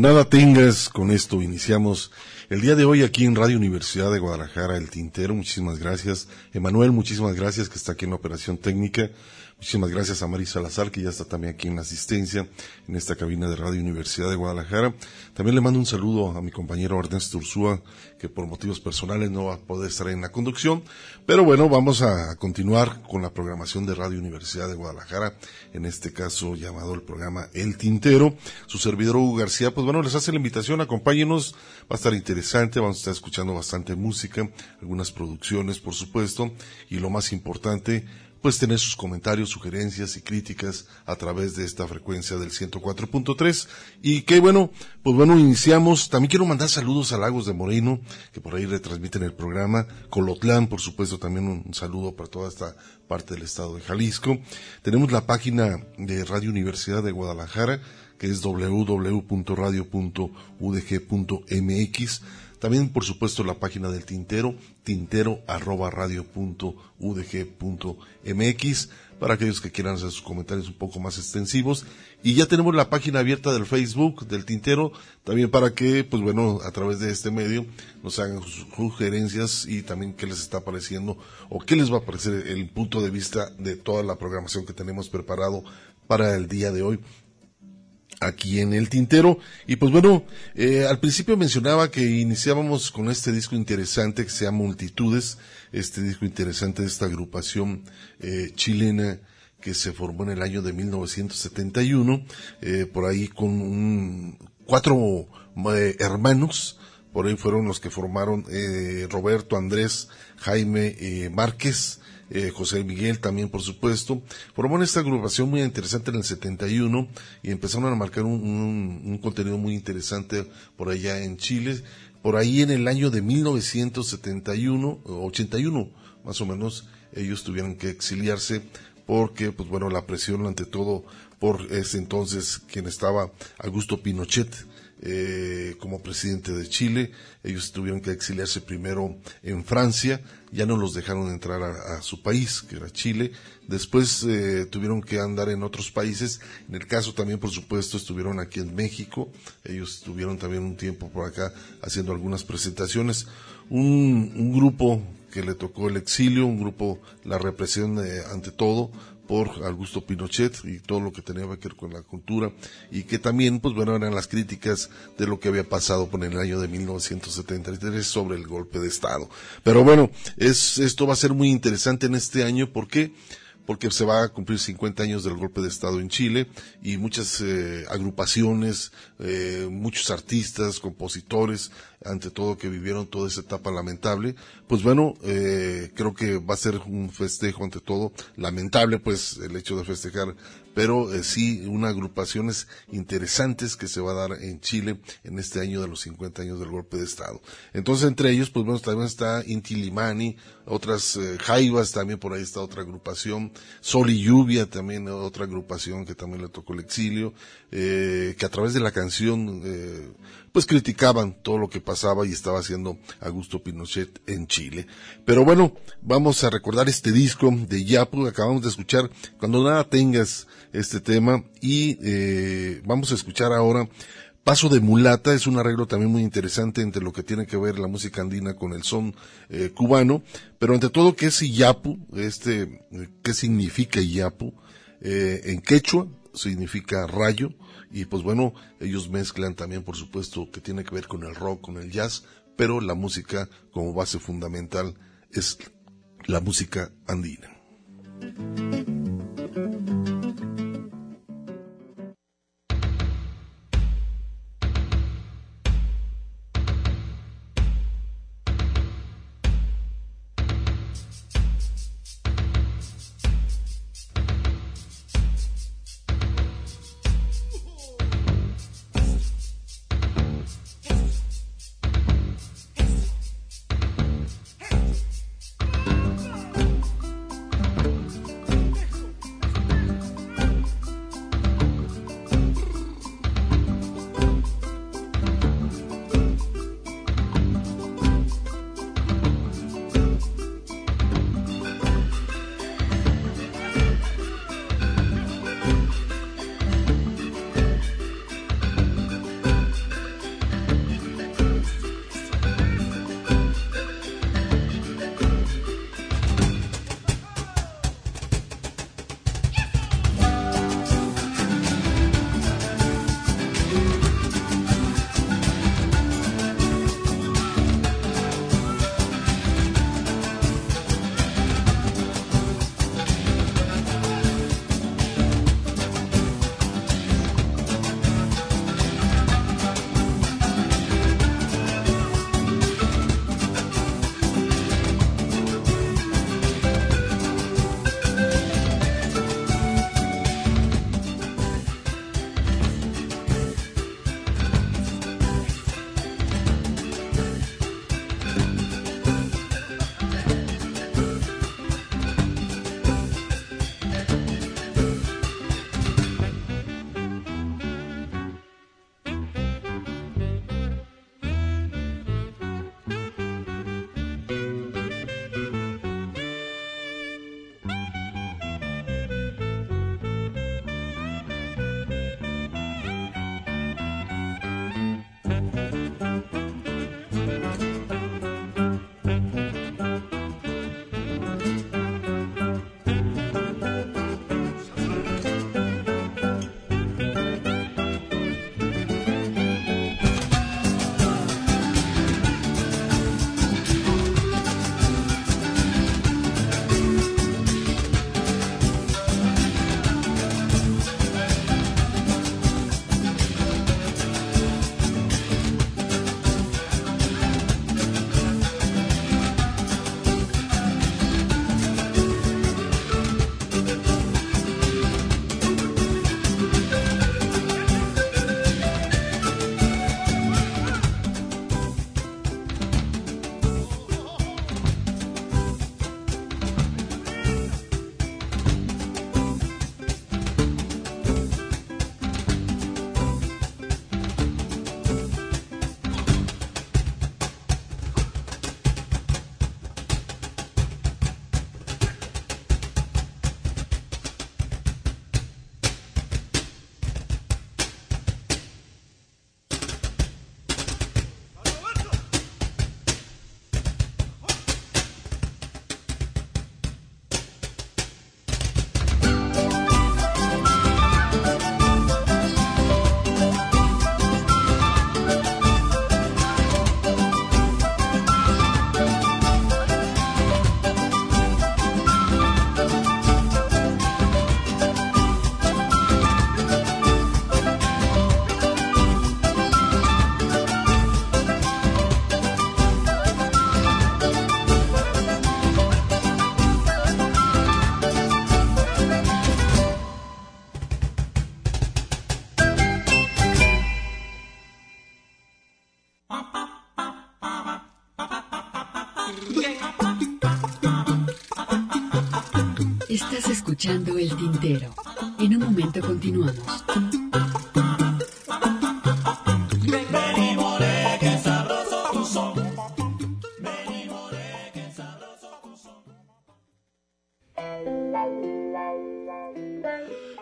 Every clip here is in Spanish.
Nada tengas, con esto iniciamos el día de hoy aquí en Radio Universidad de Guadalajara, El Tintero. Muchísimas gracias. Emanuel, muchísimas gracias que está aquí en operación técnica. Muchísimas gracias a Marisa Salazar, que ya está también aquí en la asistencia, en esta cabina de Radio Universidad de Guadalajara. También le mando un saludo a mi compañero Ernesto Ursúa, que por motivos personales no va a poder estar en la conducción. Pero bueno, vamos a continuar con la programación de Radio Universidad de Guadalajara, en este caso llamado el programa El Tintero. Su servidor Hugo García, pues bueno, les hace la invitación, acompáñenos, va a estar interesante, vamos a estar escuchando bastante música, algunas producciones, por supuesto, y lo más importante, pues tener sus comentarios, sugerencias y críticas a través de esta frecuencia del 104.3. Y que bueno, pues bueno, iniciamos. También quiero mandar saludos a Lagos de Moreno, que por ahí retransmiten el programa. Colotlán, por supuesto, también un, saludo para toda esta parte del estado de Jalisco. Tenemos la página de Radio Universidad de Guadalajara, que es www.radio.udg.mx también, por supuesto, la página del Tintero, tintero arroba radio punto udg mx, para aquellos que quieran hacer sus comentarios un poco más extensivos. Y ya tenemos la página abierta del Facebook del Tintero, también para que, pues bueno, a través de este medio nos hagan sus sugerencias y también qué les está pareciendo o qué les va a parecer el punto de vista de toda la programación que tenemos preparado para el día de hoy aquí en el tintero. Y pues bueno, eh, al principio mencionaba que iniciábamos con este disco interesante que se llama Multitudes, este disco interesante de esta agrupación eh, chilena que se formó en el año de 1971, eh, por ahí con un, cuatro hermanos, por ahí fueron los que formaron Roberto, Andrés, Jaime Márquez, eh, José Miguel también, por supuesto, formaron esta agrupación muy interesante en el 71 y empezaron a marcar un, contenido muy interesante por allá en Chile. Por ahí en el año de 1971, 81 más o menos, ellos tuvieron que exiliarse porque, pues bueno, la presión ante todo por ese entonces quien estaba Augusto Pinochet, eh, como presidente de Chile. Ellos tuvieron que exiliarse primero en Francia, ya no los dejaron entrar a, su país, que era Chile. Después eh, tuvieron que andar en otros países. En el caso también, por supuesto, estuvieron aquí en México. Ellos estuvieron también un tiempo por acá haciendo algunas presentaciones. Un, un grupo que le tocó el exilio, un grupo, la represión eh, ante todo, por Augusto Pinochet y todo lo que tenía que ver con la cultura. Y que también, pues bueno, eran las críticas de lo que había pasado por el año de 1973 sobre el golpe de Estado. Pero bueno, es, esto va a ser muy interesante en este año. Porque porque se va a cumplir 50 años del golpe de Estado en Chile y muchas eh, agrupaciones, eh, muchos artistas, compositores, ante todo que vivieron toda esa etapa lamentable, pues bueno, eh, creo que va a ser un festejo ante todo, lamentable pues el hecho de festejar pero eh, sí unas agrupaciones interesantes que se va a dar en Chile en este año de los 50 años del golpe de Estado. Entonces, entre ellos, pues bueno, también está Inti Limani, otras eh, Jaivas, también por ahí está otra agrupación, Sol y Lluvia, también otra agrupación que también le tocó el exilio, eh, que a través de la canción, eh, pues criticaban todo lo que pasaba y estaba haciendo Augusto Pinochet en Chile. Pero bueno, vamos a recordar este disco de Yapu, acabamos de escuchar, cuando nada tengas este tema, y eh, vamos a escuchar ahora Paso de Mulata es un arreglo también muy interesante entre lo que tiene que ver la música andina con el son eh, cubano, pero entre todo qué es Iyapu, este, qué significa Iyapu, eh, en quechua significa rayo, y pues bueno, ellos mezclan también por supuesto que tiene que ver con el rock, con el jazz, pero la música como base fundamental es la música andina. Escuchando El Tintero. En un momento continuamos.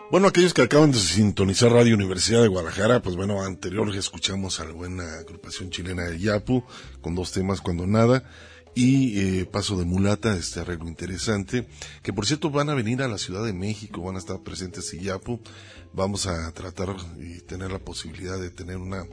Bueno, aquellos que acaban de sintonizar Radio Universidad de Guadalajara, pues bueno, anterior escuchamos a la buena agrupación chilena de Yapu, con dos temas cuando nada, y eh, Paso de Mulata, este arreglo interesante, que por cierto van a venir a la Ciudad de México, van a estar presentes en Yapu, vamos a tratar y tener la posibilidad de tener una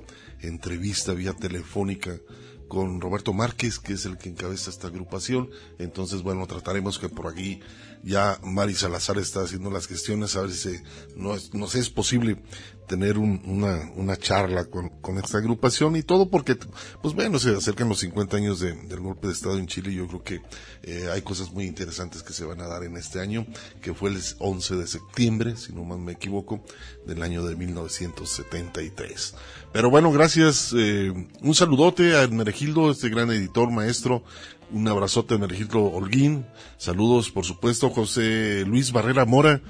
entrevista vía telefónica con Roberto Márquez, que es el que encabeza esta agrupación. Entonces, bueno, trataremos que por aquí ya Mari Salazar está haciendo las gestiones a ver si no, es, no sé, es posible tener una, una charla con, con, esta agrupación y todo porque, pues bueno, se acercan los 50 años del golpe de Estado en Chile y yo creo que eh, hay cosas muy interesantes que se van a dar en este año, que fue el 11 de septiembre, si no más me equivoco, del año de 1973. Pero bueno, gracias, eh, un saludote a Hermenegildo, este gran editor, maestro, un abrazote a Hermenegildo Holguín, saludos por supuesto, José Luis Barrera Mora,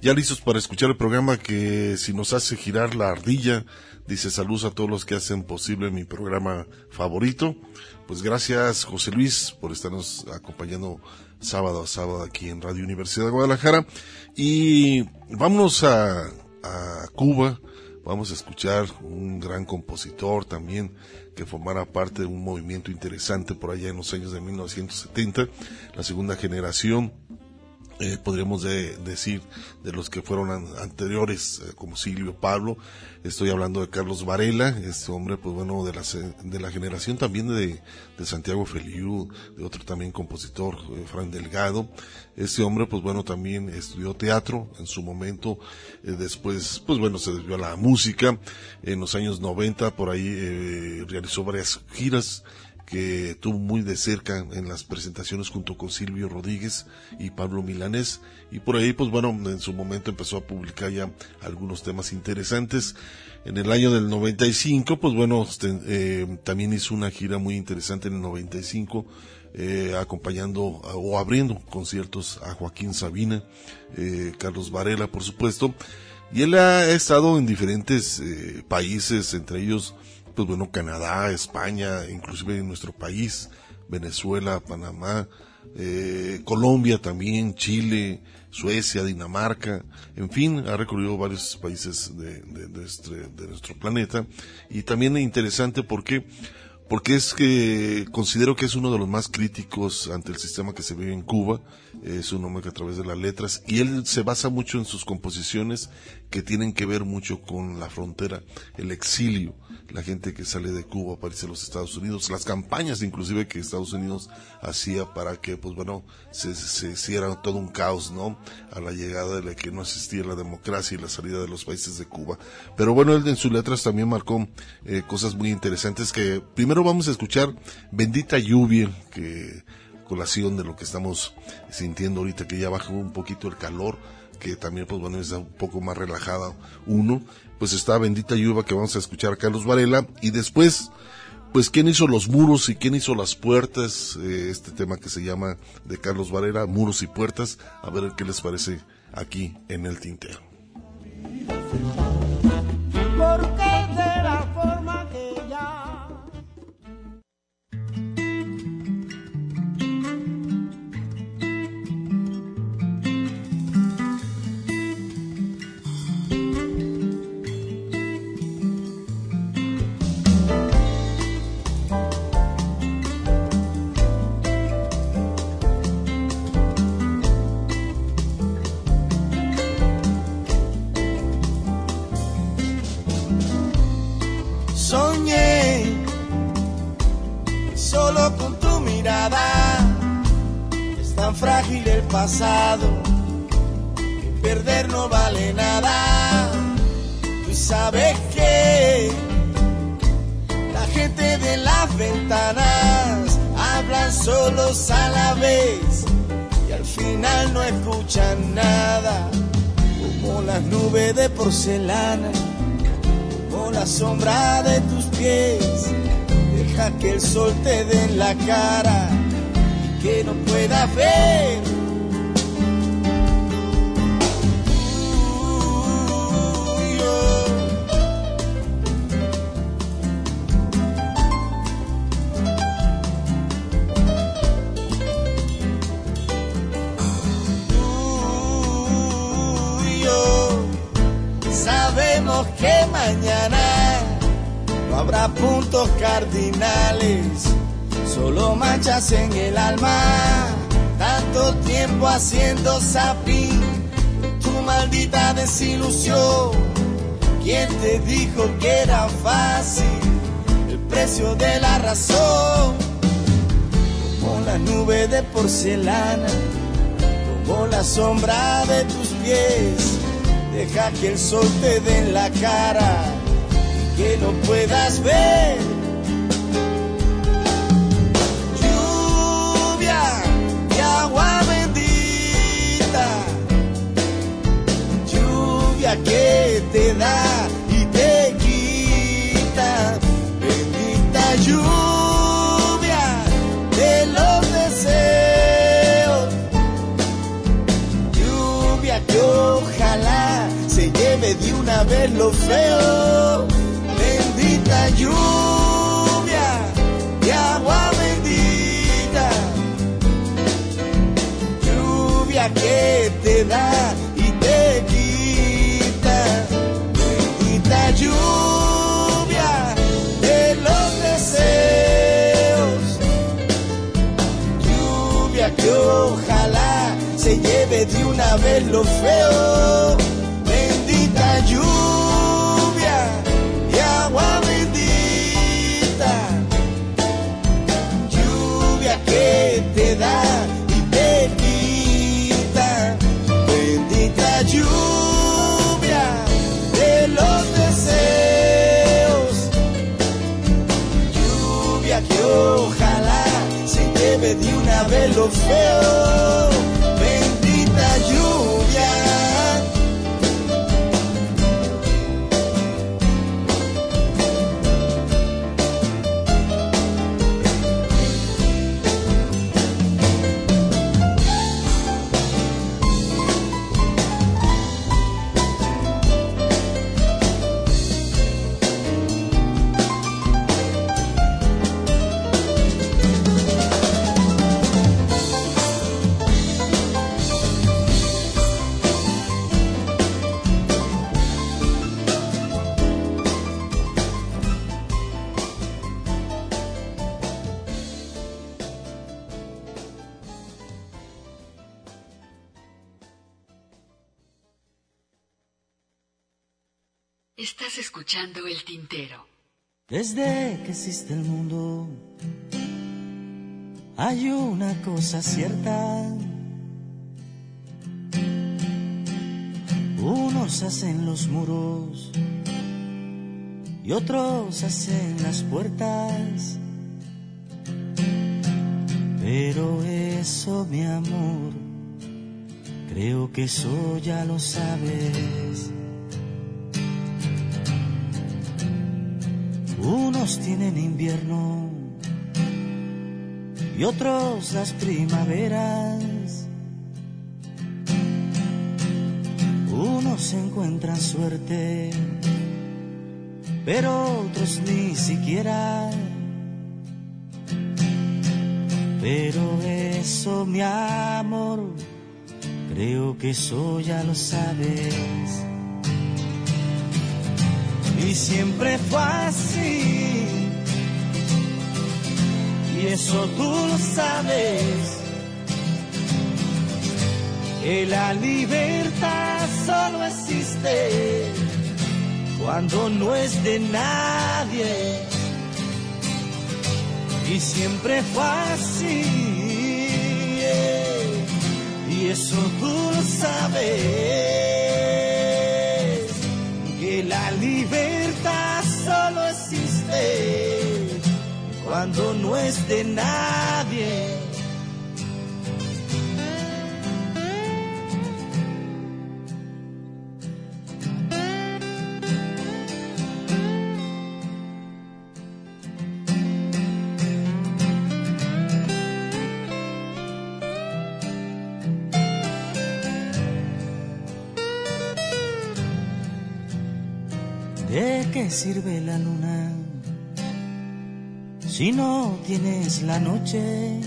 ya listos para escuchar el programa que si nos hace girar la ardilla, dice saludos a todos los que hacen posible mi programa favorito. Pues gracias José Luis por estarnos acompañando sábado a sábado aquí en Radio Universidad de Guadalajara. Y vámonos a, a Cuba, vamos a escuchar un gran compositor también que formara parte de un movimiento interesante por allá en los años de 1970, la segunda generación eh, podríamos decir, de los que fueron anteriores, eh, como Silvio Pablo. Estoy hablando de Carlos Varela, este hombre, pues bueno, de la, de la generación también de, de Santiago Feliu, de otro también compositor, eh, Fran Delgado. Este hombre, pues bueno, también estudió teatro en su momento, después, pues bueno, se desvió a la música. En los años 90, por ahí, realizó varias giras que tuvo muy de cerca en las presentaciones junto con Silvio Rodríguez y Pablo Milanés. Y por ahí pues bueno en su momento empezó a publicar ya algunos temas interesantes. En el año del 95 pues bueno este, eh, también hizo una gira muy interesante en el 95 eh, acompañando o abriendo conciertos a Joaquín Sabina eh, Carlos Varela por supuesto. Y él ha estado en diferentes países entre ellos pues bueno, Canadá, España, inclusive en nuestro país, Venezuela, Panamá, eh, Colombia también, Chile, Suecia, Dinamarca, en fin, ha recorrido varios países de, de, este, de nuestro planeta. Y también es interesante porque porque es que considero que es uno de los más críticos ante el sistema que se vive en Cuba, es un hombre que a través de las letras, y él se basa mucho en sus composiciones que tienen que ver mucho con la frontera, el exilio, la gente que sale de Cuba para irse a los Estados Unidos, las campañas inclusive que Estados Unidos hacía para que, pues bueno, se, se hiciera todo un caos, ¿no? A la llegada de la que no existía la democracia y la salida de los países de Cuba. Pero bueno, él en sus letras también marcó eh, cosas muy interesantes que primero vamos a escuchar Bendita Lluvia, que colación de lo que estamos sintiendo ahorita, que ya bajó un poquito el calor, que también pues bueno es un poco más relajada uno, pues está Bendita Lluvia que vamos a escuchar a Carlos Varela y después pues quién hizo los muros y quién hizo las puertas, eh, este tema que se llama de Carlos Varela, muros y puertas, a ver qué les parece aquí en el tintero. Porcelana, como la sombra de tus pies. Deja que el sol te dé en la cara y que no pueda ver cardinales, solo manchas en el alma. Tanto tiempo haciendo sapín, tu maldita desilusión. ¿Quién te dijo que era fácil el precio de la razón? Como la nube de porcelana, como la sombra de tus pies Deja que el sol te dé en la cara que no puedas ver. Te da y te quita, bendita lluvia de los deseos, lluvia que ojalá se lleve de una vez lo feo. Bendita lluvia de agua bendita. Lluvia que te da de una vez lo feo. Bendita lluvia y agua bendita. Lluvia que te da y te quita. Bendita lluvia de los deseos. Lluvia que ojalá se lleve de una vez lo feo. Desde que existe el mundo, hay una cosa cierta. Unos hacen los muros y otros hacen las puertas. Pero eso, mi amor, creo que eso ya lo sabes. Unos tienen invierno y otros las primaveras. Unos encuentran suerte, pero otros ni siquiera. Pero eso, mi amor, creo que eso ya lo sabes. Y siempre fue así. Y eso tú lo sabes. Que la libertad solo existe cuando no es de nadie. Y siempre fue así. Y eso tú lo sabes cuando no es de nadie. ¿De qué sirve la luna si no tienes la noche?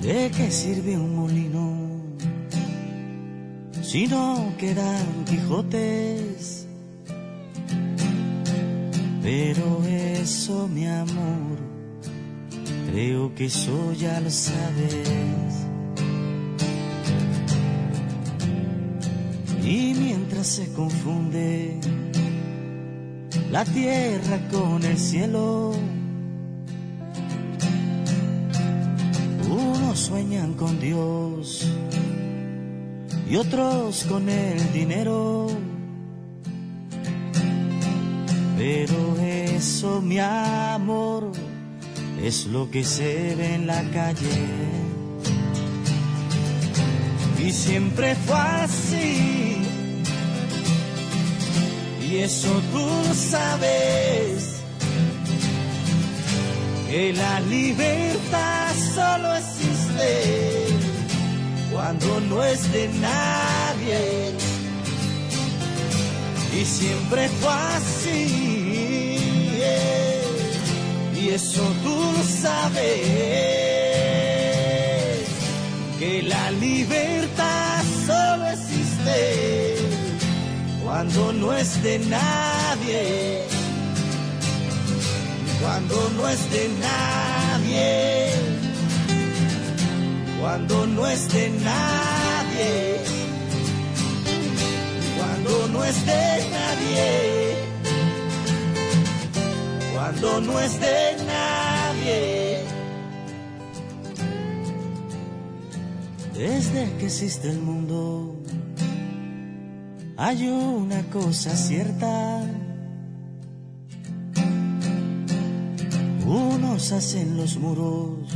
¿De qué sirve un molino si no quedan Quijotes. Pero eso, mi amor, creo que eso ya lo sabes. Y mientras se confunde la tierra con el cielo, unos sueñan con Dios y otros con el dinero. Pero eso, mi amor, es lo que se ve en la calle. Y siempre fue así. Y eso tú sabes. Que la libertad solo existe cuando no es de nadie. Y siempre fue así. Y eso tú sabes. Que la libertad cuando no es de nadie. Cuando no es de nadie cuando no es de nadie, cuando no es de nadie, cuando no es de nadie. Desde que existe el mundo, hay una cosa cierta. Unos hacen los muros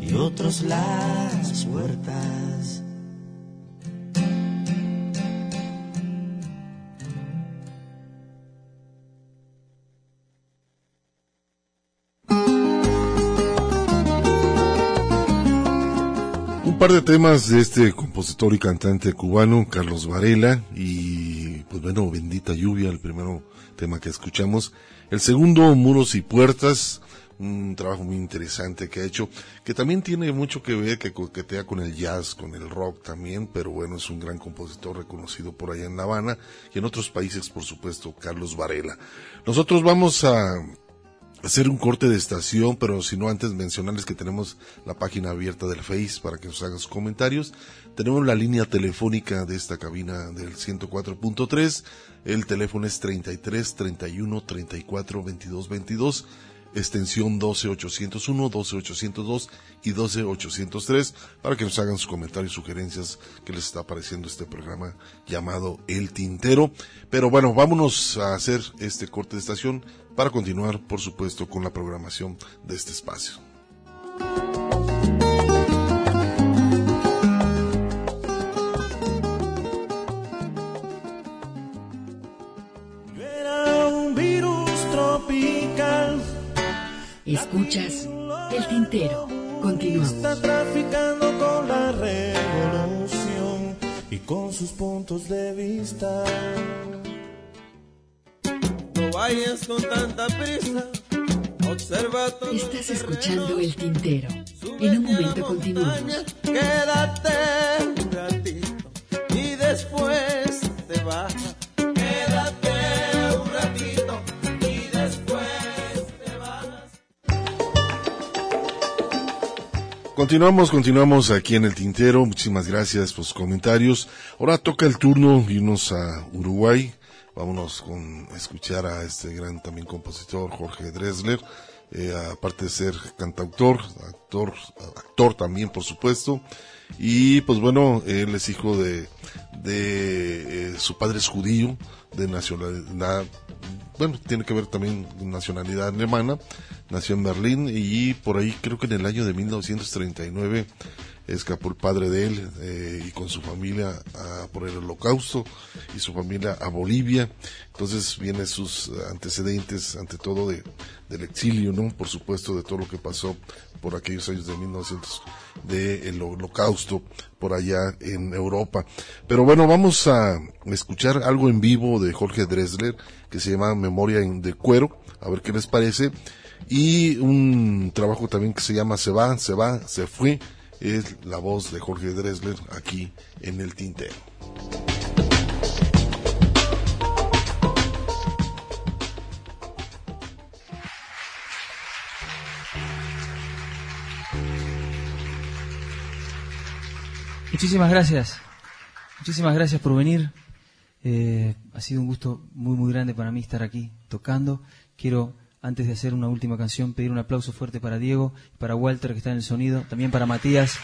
y otros las puertas. Par de temas de este compositor y cantante cubano, Carlos Varela, y pues bueno, Bendita Lluvia, el primero tema que escuchamos. El segundo, Muros y Puertas, un trabajo muy interesante que ha hecho, que también tiene mucho que ver, que coquetea con el jazz, con el rock también, pero bueno, es un gran compositor reconocido por allá en La Habana y en otros países, por supuesto, Carlos Varela. Nosotros vamos a hacer un corte de estación, pero si no antes mencionarles que tenemos la página abierta del Face para que nos hagan sus comentarios. Tenemos la línea telefónica de esta cabina del 104.3. El teléfono es 33 31 34 22 22 extensión 12801, 12802 y 12803 para que nos hagan sus comentarios, sugerencias que les está apareciendo este programa llamado El Tintero. Pero bueno, vámonos a hacer este corte de estación para continuar, por supuesto, con la programación de este espacio. Escuchas el tintero. Continuamos. Está traficando con la revolución y con sus puntos de vista. No vayas con tanta prisa. Observa todo Estás escuchando el tintero. En un momento continuamos. Quédate Continuamos, continuamos aquí en el tintero. Muchísimas gracias por sus comentarios. Ahora toca el turno irnos a Uruguay. Vámonos con escuchar a este gran también compositor Jorge Dresler. Eh, aparte de ser cantautor, actor, actor también por supuesto. Y pues bueno, él es hijo de, de eh, su padre es judío, de nacionalidad, bueno, tiene que ver también nacionalidad alemana, nació en Berlín y por ahí creo que en el año de 1939 escapó el padre de él eh, y con su familia a, por el holocausto y su familia a Bolivia. Entonces vienen sus antecedentes ante todo de, del exilio, ¿no? Por supuesto de todo lo que pasó por aquellos años de 1900 del holocausto por allá en Europa. Pero bueno, vamos a escuchar algo en vivo de Jorge Dresler que se llama Memoria de Cuero, a ver qué les parece. Y un trabajo también que se llama Se va, se va, se fue, es la voz de Jorge Dressler aquí en el tintero. Muchísimas gracias. Muchísimas gracias por venir. Eh, ha sido un gusto muy, muy grande para mí estar aquí tocando. Quiero, antes de hacer una última canción, pedir un aplauso fuerte para Diego, para Walter, que está en el sonido, también para Matías.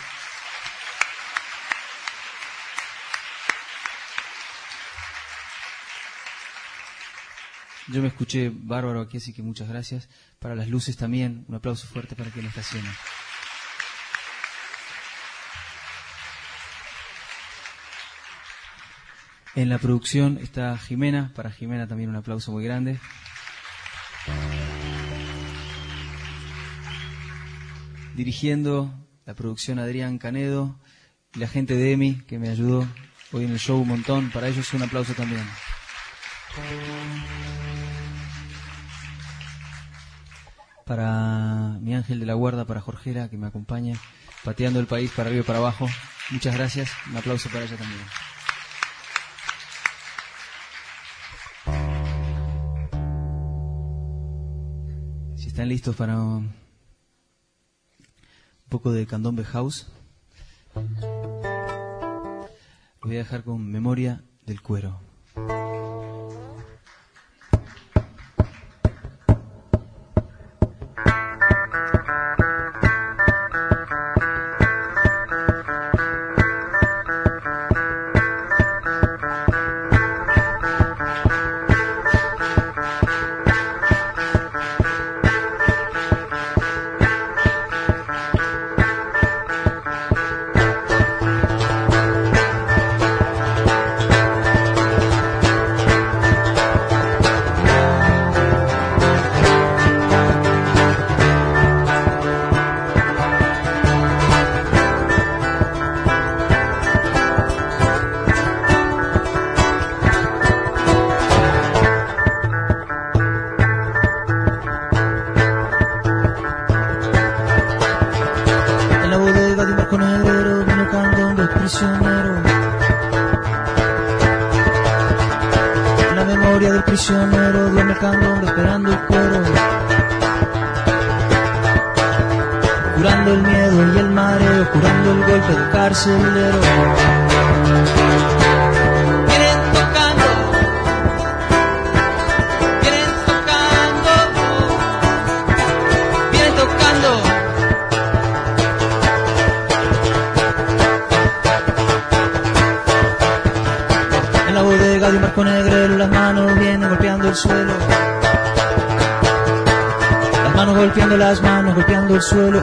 Yo me escuché bárbaro aquí, así que muchas gracias. Para las luces también, un aplauso fuerte para quien estaciona. En la producción está Jimena, para Jimena también un aplauso muy grande. Dirigiendo la producción Adrián Canedo y la gente de EMI que me ayudó hoy en el show un montón. Para ellos un aplauso también. Para mi ángel de la guarda, para Jorgera que me acompaña, pateando el país para arriba y para abajo. Muchas gracias. Un aplauso para ella también. ¿Están listos para un poco de candombe house? voy a dejar con memoria del cuero.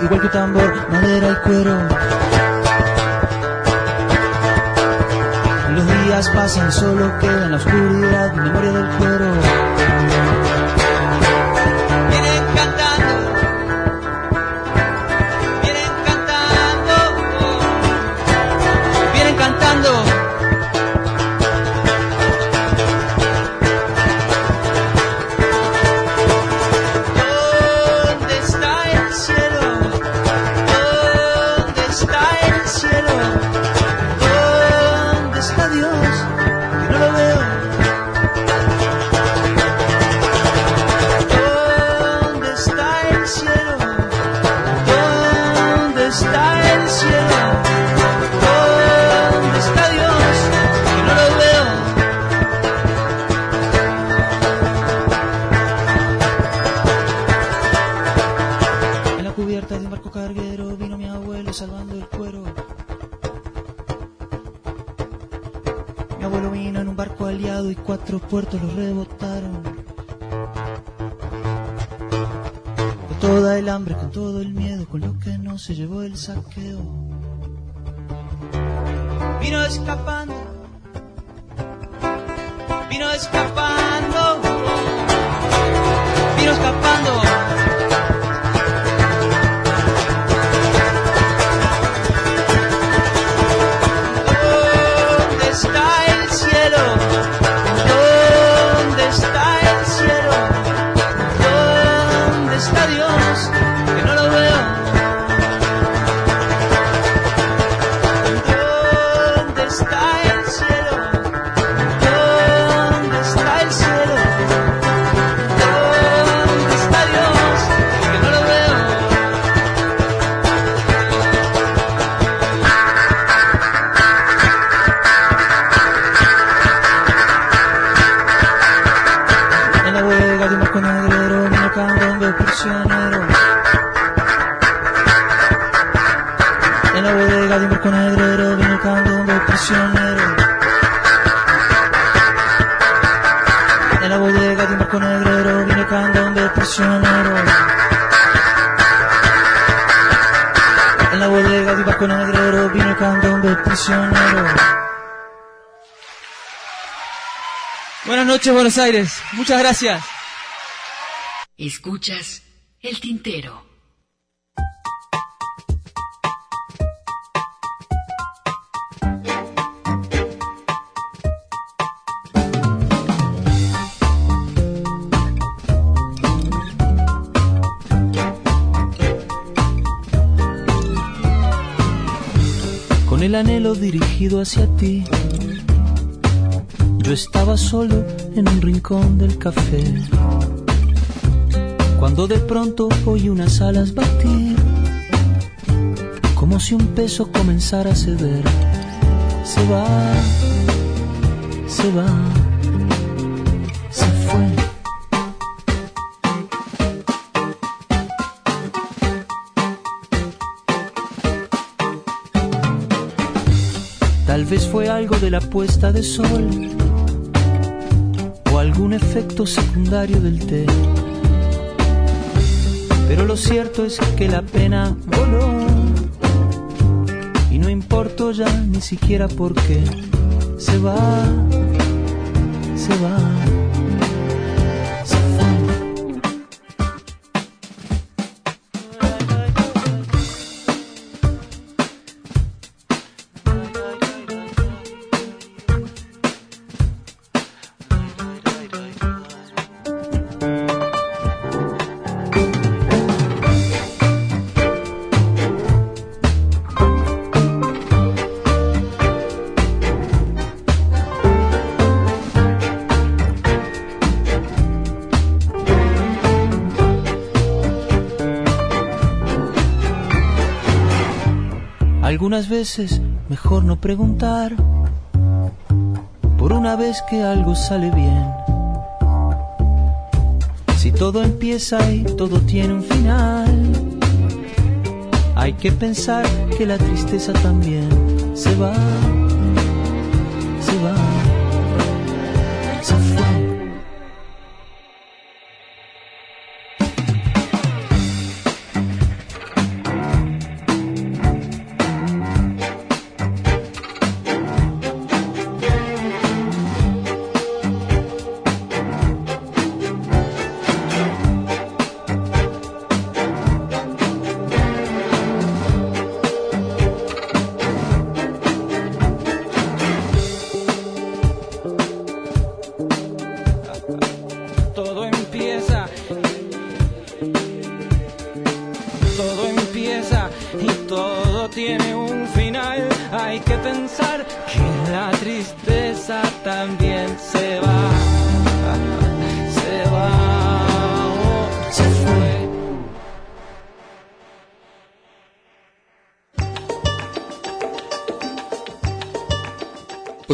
Igual que tambor, Buenas noches, Buenos Aires. Muchas gracias. Escuchas el tintero. El anhelo dirigido hacia ti, yo estaba solo en un rincón del café. Cuando de pronto oí unas alas batir, como si un peso comenzara a ceder. Se va, se va, Tal vez fue algo de la puesta de sol o algún efecto secundario del té. Pero lo cierto es que la pena voló y no importó ya ni siquiera por qué. Se va, se va. Algunas veces mejor no preguntar, por una vez que algo sale bien. Si todo empieza y todo tiene un final, hay que pensar que la tristeza también se va,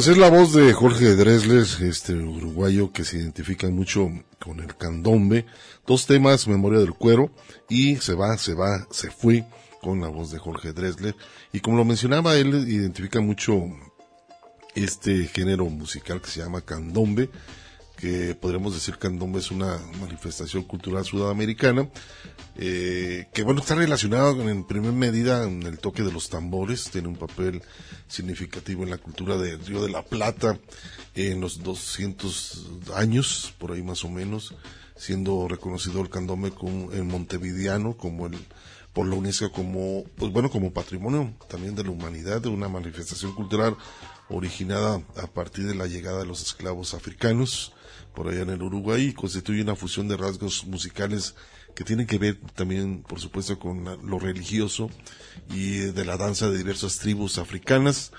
Es la voz de Jorge Dresler, este uruguayo que se identifica mucho con el candombe. Dos temas, Memoria del Cuero y Se va, se va, se fue con la voz de Jorge Dresler. Y como lo mencionaba, él identifica mucho este género musical que se llama candombe, que podríamos decir candombe es una manifestación cultural sudamericana, eh, que bueno, está relacionado con, en primer medida en el toque de los tambores, tiene un papel significativo en la cultura del Río de la Plata en los 200 años, por ahí más o menos, siendo reconocido el candombe como, en montevideano como el por la UNESCO como pues bueno como patrimonio también de la humanidad de una manifestación cultural originada a partir de la llegada de los esclavos africanos por allá en el Uruguay constituye una fusión de rasgos musicales que tienen que ver también, por supuesto, con lo religioso y eh, de la danza de diversas tribus africanas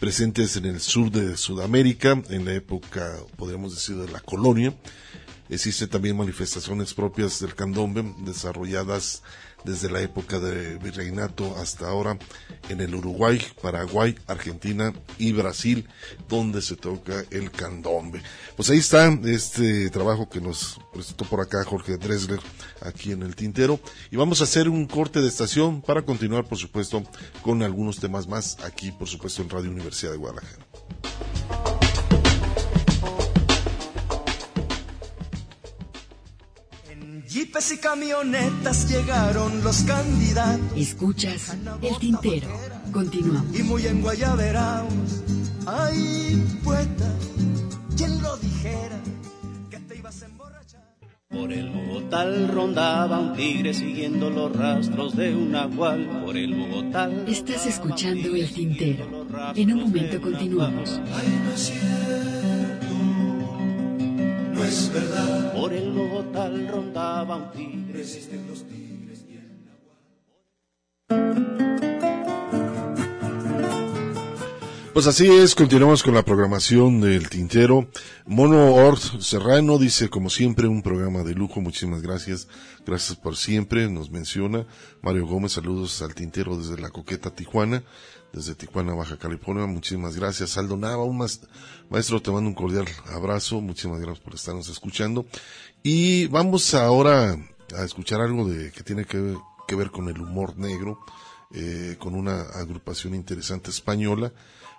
presentes en el sur de Sudamérica, en la época, podríamos decir, de la colonia. Existen también manifestaciones propias del candombe desarrolladas desde la época de virreinato hasta ahora en el Uruguay, Paraguay, Argentina y Brasil, donde se toca el candombe. Pues ahí está este trabajo que nos presentó por acá Jorge Dresler, aquí en el Tintero. Y vamos a hacer un corte de estación para continuar, por supuesto, con algunos temas más aquí, por supuesto, en Radio Universidad de Guadalajara. Jeepes y camionetas llegaron los candidatos. Escuchas el tintero. Continuamos. Y muy en Guayaberaos. Ay, poeta, quien lo dijera que te ibas a emborrachar. Por el Bogotá rondaba un tigre siguiendo los rastros de un nahual. Por el Bogotá. Estás escuchando el tintero. En un momento continuamos. Ay, no es cierto, no es verdad. Por el Bogotá rondaba un tigre. Existen los tigres y el Pues así es, continuamos con la programación del Tintero. Mono Ort Serrano dice, como siempre, un programa de lujo, muchísimas gracias, gracias por siempre, nos menciona. Mario Gómez, saludos al Tintero desde la coqueta Tijuana, desde Tijuana, Baja California, muchísimas gracias. Aldo Nava, un maestro, te mando un cordial abrazo, muchísimas gracias por estarnos escuchando. Y vamos ahora a escuchar algo de que tiene que ver, que ver con el humor negro, eh, con una agrupación interesante española.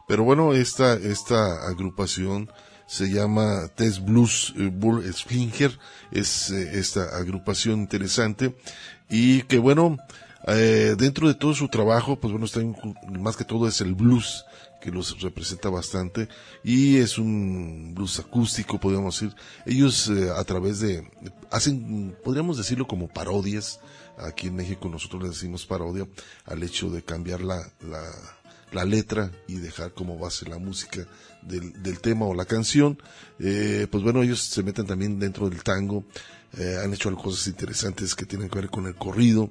Pero bueno, esta, esta agrupación se llama Test Blues eh, Bull Springer, es eh, esta agrupación interesante y que bueno, eh, dentro de todo su trabajo, pues bueno, está inclu- más que todo es el blues que los representa bastante y es un blues acústico, podríamos decir. Ellos eh, a través de, hacen, podríamos decirlo como parodias, aquí en México nosotros le decimos parodia al hecho de cambiar la, la, la letra y dejar como base la música del, del tema o la canción. Eh, pues bueno, ellos se meten también dentro del tango, eh, han hecho cosas interesantes que tienen que ver con el corrido,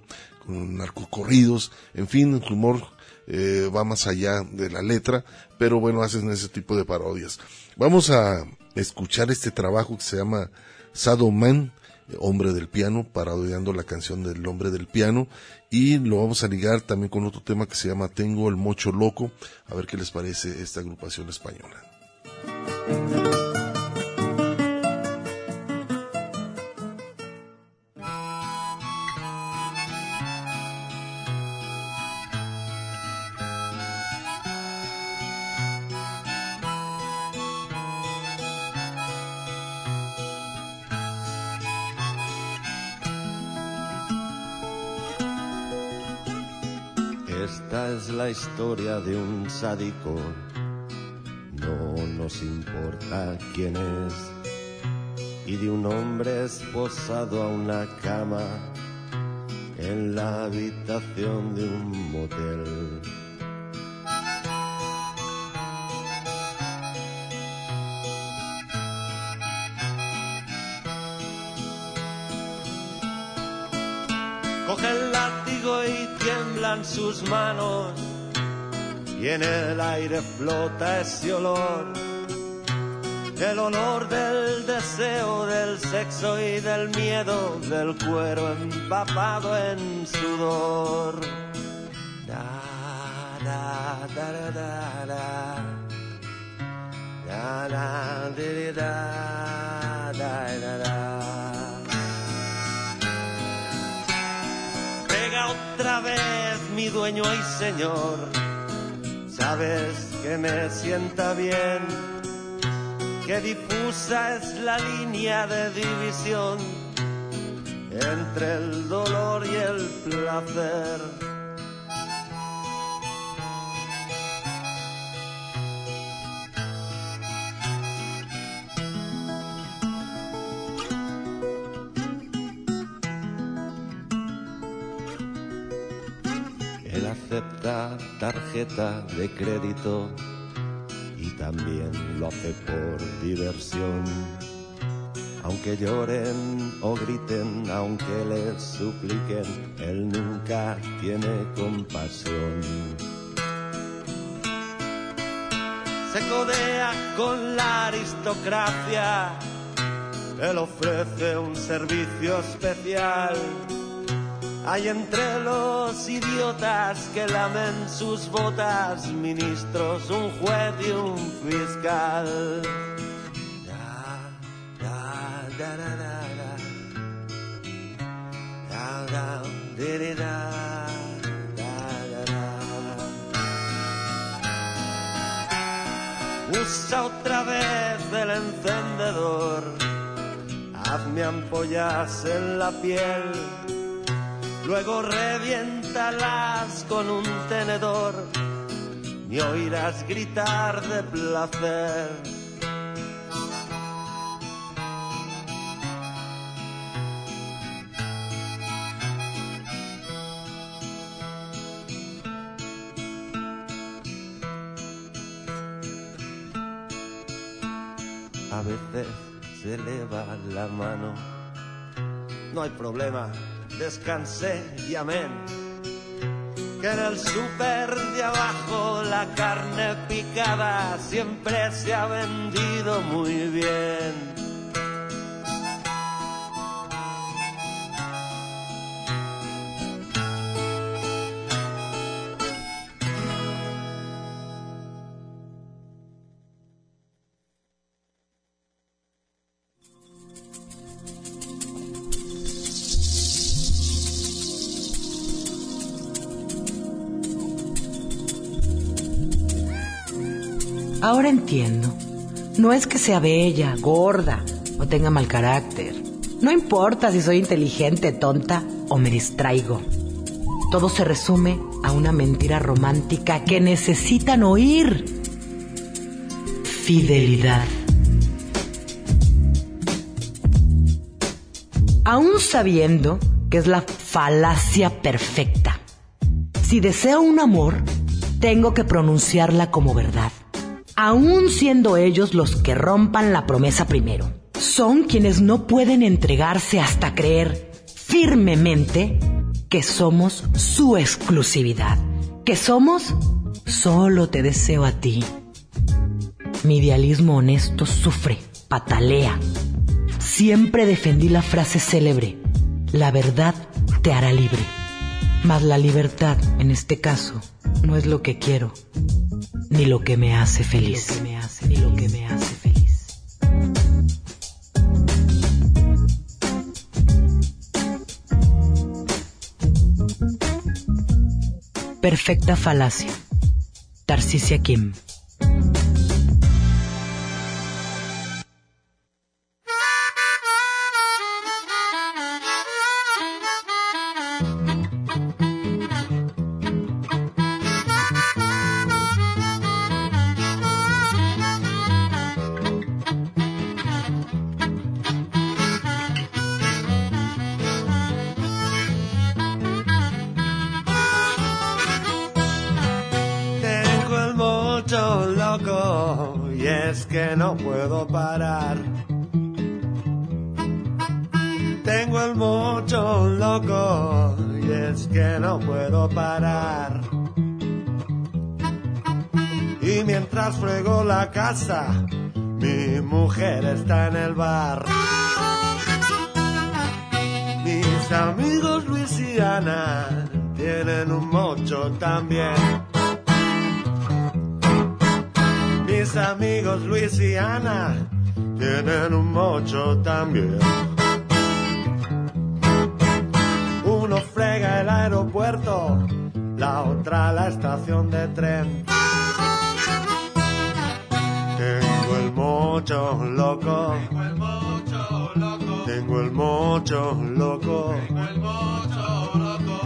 narcocorridos, en fin, su humor eh, va más allá de la letra, pero bueno, hacen ese tipo de parodias. Vamos a escuchar este trabajo que se llama Sado Man, Hombre del Piano, parodiando la canción del Hombre del Piano, y lo vamos a ligar también con otro tema que se llama Tengo el Mocho Loco, a ver qué les parece esta agrupación española. Historia de un sádico. No nos importa quién es. Y de un hombre esposado a una cama en la habitación de un motel. Coge el látigo y tiemblan sus manos y en el aire flota ese olor. El olor del deseo, del sexo y del miedo, del cuero empapado en sudor. Da, da, da, da, da, da. Da, da, da, da, da. Pega otra vez mi dueño y señor. Sabes que me sienta bien, que difusa es la línea de división entre el dolor y el placer. Tarjeta de crédito y también lo hace por diversión. Aunque lloren o griten, aunque les supliquen, él nunca tiene compasión. Se codea con la aristocracia, él ofrece un servicio especial Hay entre los idiotas que lamen sus botas ministros, un juez y un fiscal. Usa otra vez el encendedor, hazme ampollas en la piel luego reviéntalas con un tenedor, ni oirás gritar de placer. A veces se eleva la mano, no hay problema descansé y amén. Que en el súper de abajo la carne picada siempre se ha vendido muy bien. Entiendo. No es que sea bella, gorda o tenga mal carácter. No importa si soy inteligente, tonta o me distraigo. Todo se resume a una mentira romántica que necesitan oír. Fidelidad. Aún sabiendo que es la falacia perfecta. Si deseo un amor, tengo que pronunciarla como verdad aun siendo ellos los que rompan la promesa primero. Son quienes no pueden entregarse hasta creer firmemente que somos su exclusividad, que somos solo te deseo a ti. Mi idealismo honesto sufre, patalea. Siempre defendí la frase célebre, la verdad te hará libre. Mas la libertad, en este caso, no es lo que quiero, ni lo que me hace feliz. Ni lo que me hace feliz. Perfecta falacia. Tarcisia Kim. Mi mujer está en el bar. Mis amigos Luis tienen un mocho también. Mis amigos Luis tienen un mocho también.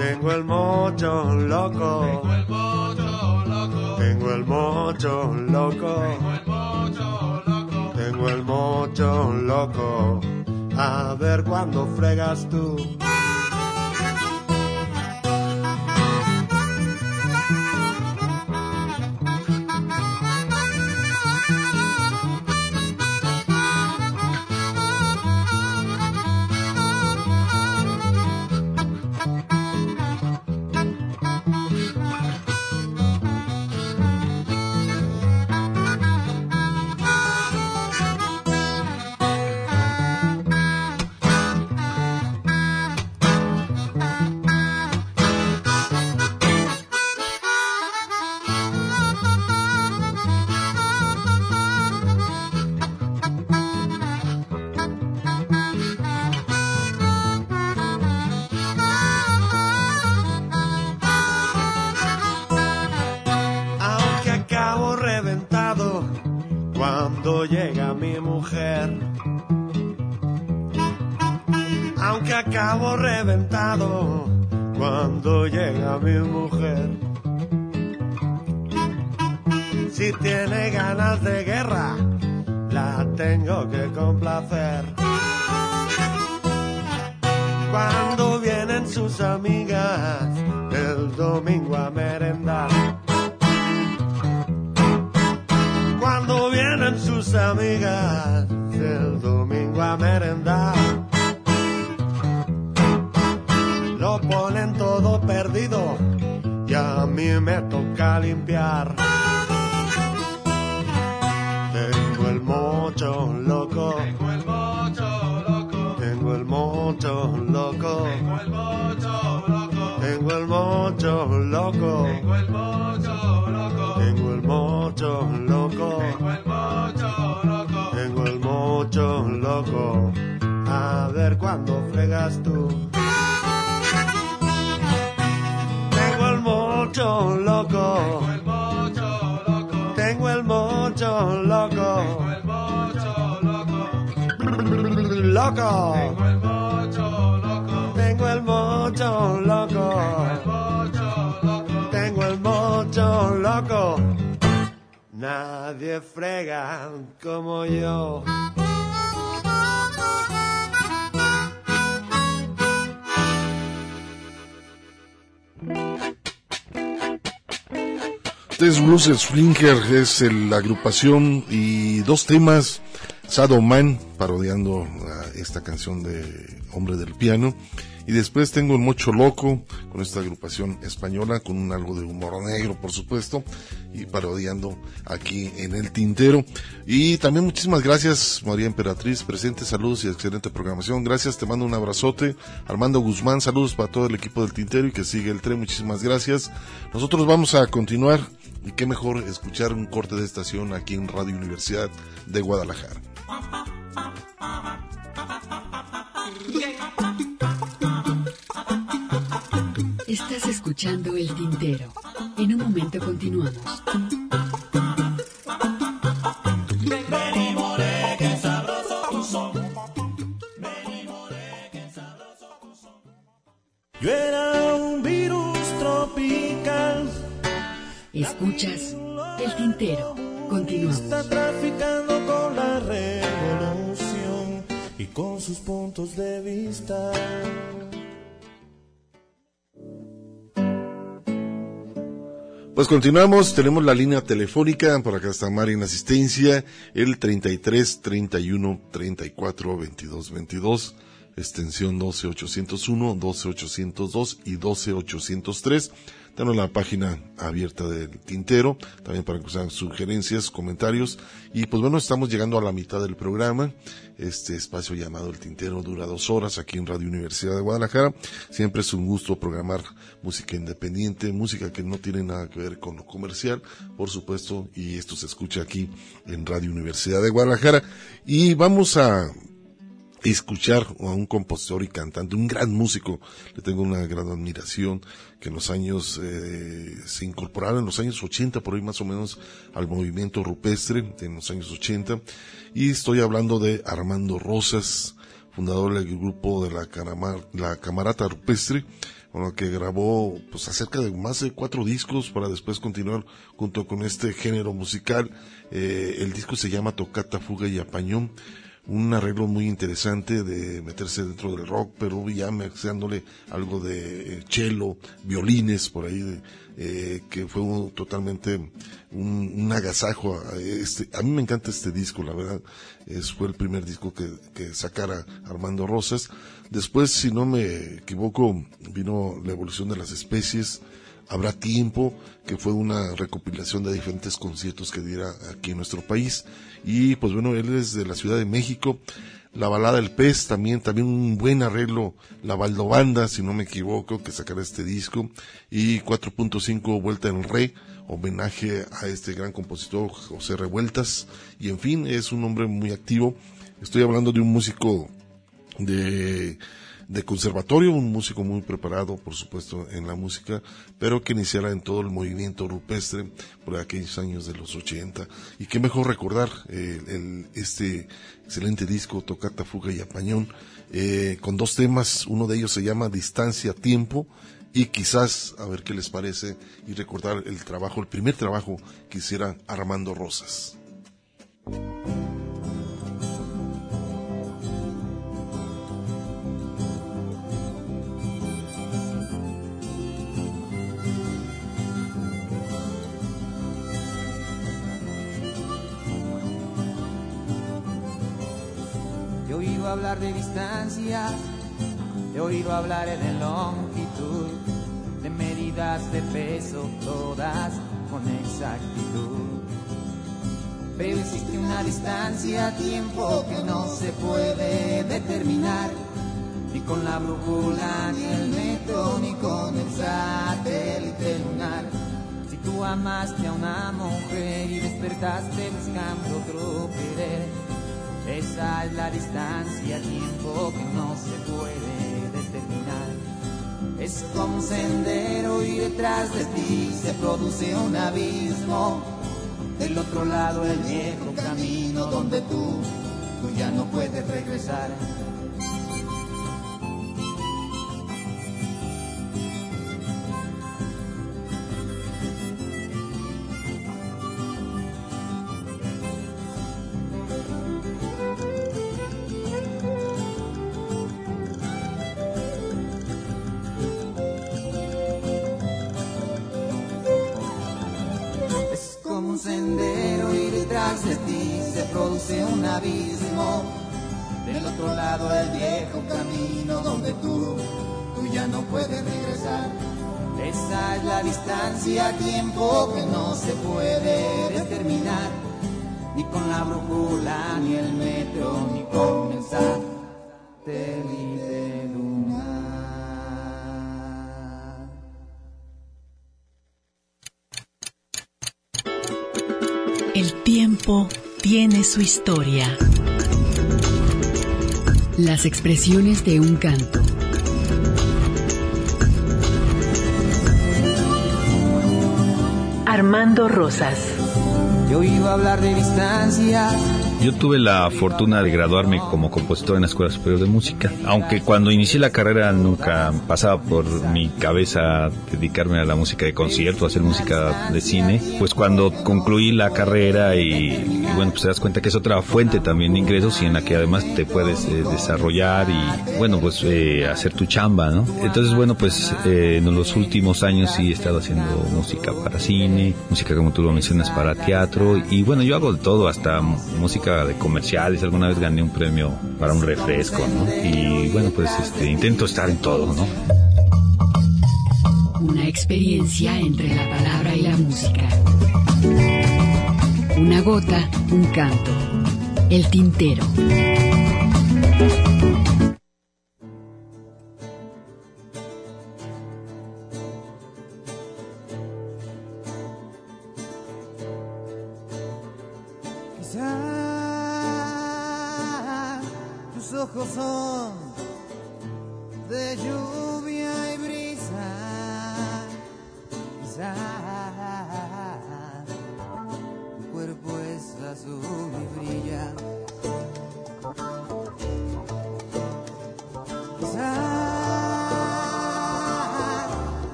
Tengo el mocho loco. Tengo el mocho loco. Tengo el mocho loco. A ver cuándo fregas tú. Blues Springer es el- la agrupación y dos temas. Shadow Man, parodiando a esta canción de Hombre del Piano. Y después tengo el Mocho Loco, con esta agrupación española, con un algo de humor negro, por supuesto, y parodiando aquí en el tintero. Y también muchísimas gracias, María Emperatriz, presente, saludos y excelente programación. Gracias, te mando un abrazote. Armando Guzmán, saludos para todo el equipo del tintero y que sigue el tren, muchísimas gracias. Nosotros vamos a continuar, y qué mejor escuchar un corte de estación aquí en Radio Universidad de Guadalajara. Estás escuchando El Tintero. En un momento continuamos. Pues continuamos, tenemos la línea telefónica, por acá está Mari en asistencia, el 33 31 34 22 22, extensión 12 801, 12 802 y 12 803. Tenemos la página abierta del tintero, también para que sean sugerencias, comentarios. Y pues bueno, estamos llegando a la mitad del programa. Este espacio llamado El Tintero dura dos horas aquí en Radio Universidad de Guadalajara. Siempre es un gusto programar música independiente, música que no tiene nada que ver con lo comercial, por supuesto, y esto se escucha aquí en Radio Universidad de Guadalajara. Y vamos a escuchar a un compositor y cantante, un gran músico, le tengo una gran admiración, que en los años eh, se incorporaron en los años 80 por ahí más o menos al movimiento rupestre en los años 80 y estoy hablando de Armando Rosas, fundador del grupo de la, Caramar- la Camarata Rupestre, con lo que grabó pues acerca de más de cuatro discos para después continuar junto con este género musical. Eh, el disco se llama Tocata, Fuga y Apañón un arreglo muy interesante de meterse dentro del rock, pero ya mezclándole algo de eh, cello, violines por ahí, de, eh, que fue totalmente un, un agasajo. A, este, a mí me encanta este disco, la verdad, es, fue el primer disco que, que sacara Armando Rosas. Después, si no me equivoco, vino la evolución de las especies, Habrá tiempo, que fue una recopilación de diferentes conciertos que diera aquí en nuestro país. Y pues bueno, él es de la Ciudad de México. La balada del pez también, también un buen arreglo, la Baldobanda, si no me equivoco, que sacará este disco. Y 4.5 Vuelta en Re, homenaje a este gran compositor José Revueltas. Y en fin, es un hombre muy activo. Estoy hablando de un músico de de conservatorio, un músico muy preparado, por supuesto, en la música, pero que iniciara en todo el movimiento rupestre por aquellos años de los 80. Y qué mejor recordar eh, el, este excelente disco, Tocata, Fuga y Apañón, eh, con dos temas, uno de ellos se llama Distancia, Tiempo, y quizás a ver qué les parece y recordar el trabajo, el primer trabajo que hiciera Armando Rosas. Hablar de distancias, he oído hablar de longitud, de medidas de peso, todas con exactitud. Pero existe una distancia, tiempo que no se puede determinar, ni con la brújula, ni el metro, ni con el satélite lunar. Si tú amaste a una mujer y despertaste buscando otro querer, esa es la distancia, tiempo que no se puede determinar. Es como sendero y detrás de ti se produce un abismo. Del otro lado el viejo camino donde tú, tú ya no puedes regresar. Distancia, tiempo que no se puede determinar. Ni con la brújula, ni el metro, ni con el satélite lunar. El tiempo tiene su historia. Las expresiones de un canto. Armando Rosas. He oído hablar de distancias. Yo tuve la fortuna de graduarme como compositor en la Escuela Superior de Música, aunque cuando inicié la carrera nunca pasaba por mi cabeza dedicarme a la música de concierto, hacer música de cine, pues cuando concluí la carrera y, y bueno, pues te das cuenta que es otra fuente también de ingresos y en la que además te puedes eh, desarrollar y bueno, pues eh, hacer tu chamba, ¿no? Entonces, bueno, pues eh, en los últimos años sí he estado haciendo música para cine, música como tú lo mencionas para teatro y bueno, yo hago todo, hasta música de comerciales, alguna vez gané un premio para un refresco, ¿no? Y bueno, pues este, intento estar en todo, ¿no? Una experiencia entre la palabra y la música. Una gota, un canto. El tintero.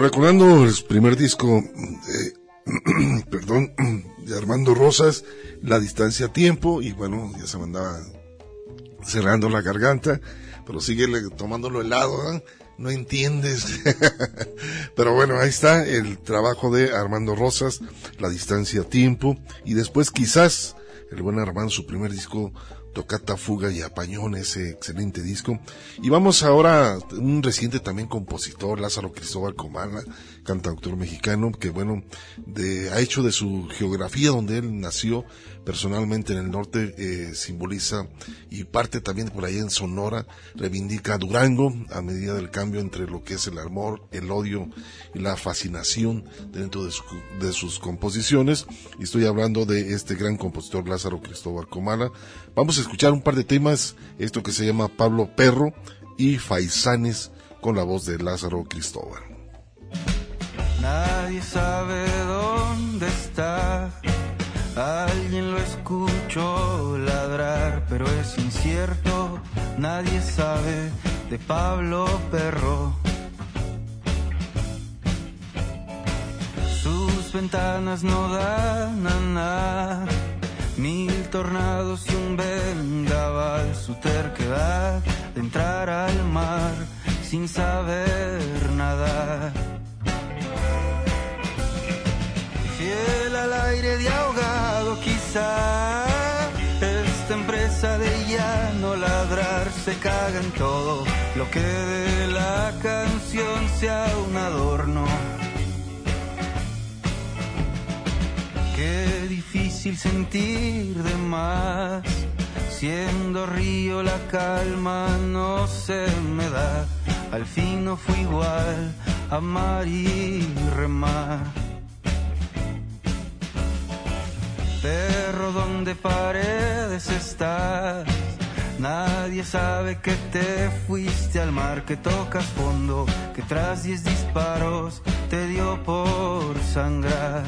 Recordando el primer disco de, perdón, de Armando Rosas, La distancia tiempo, y bueno, ya se me andaba cerrando la garganta, pero sigue tomándolo helado, no entiendes. pero bueno, ahí está el trabajo de Armando Rosas, La distancia tiempo, y después quizás el buen Armando, su primer disco, Tocata, Fuga y Apañón, ese excelente disco. Y vamos ahora a un reciente también compositor, Lázaro Cristóbal Comala, cantautor mexicano, que bueno, de, ha hecho de su geografía donde él nació, personalmente en el norte, eh, simboliza y parte también por ahí en Sonora, reivindica a Durango a medida del cambio entre lo que es el amor, el odio y la fascinación dentro de, su- de sus composiciones. Y estoy hablando de este gran compositor Lázaro Cristóbal Comala. Vamos a escuchar un par de temas, esto que se llama Pablo Perro y Faisanes con la voz de Lázaro Cristóbal. Nadie sabe dónde está. Alguien lo escuchó ladrar, pero es incierto. Nadie sabe de Pablo Perro. Sus ventanas no dan a nada. Mil tornados y un vendaval. Su terquedad de entrar al mar sin saber nadar. Fiel al aire de ahogado quizá. Esta empresa de ya no ladrar se caga en todo. Lo que de la canción sea un adorno. Qué difícil sentir de más. Siendo río la calma no se me da. Al fin no fui igual a mar y remar Perro, donde paredes estás? Nadie sabe que te fuiste al mar, que tocas fondo, que tras diez disparos te dio por sangrar.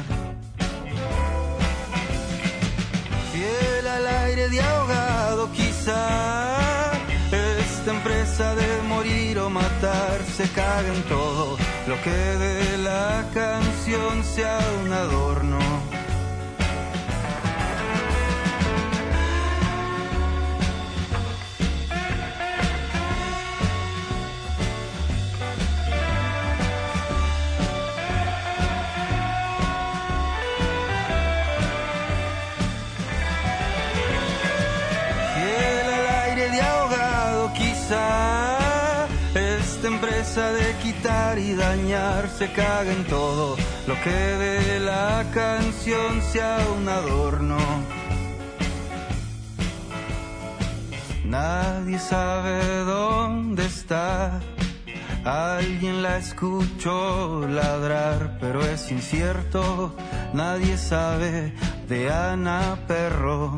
Fiel al aire de ahogado, quizá esta empresa de morir o matar se caga en todo, lo que de la canción sea un adorno. Se caga en todo. Lo que de la canción sea un adorno. Nadie sabe dónde está. Alguien la escuchó ladrar, pero es incierto, nadie sabe de Ana Perro.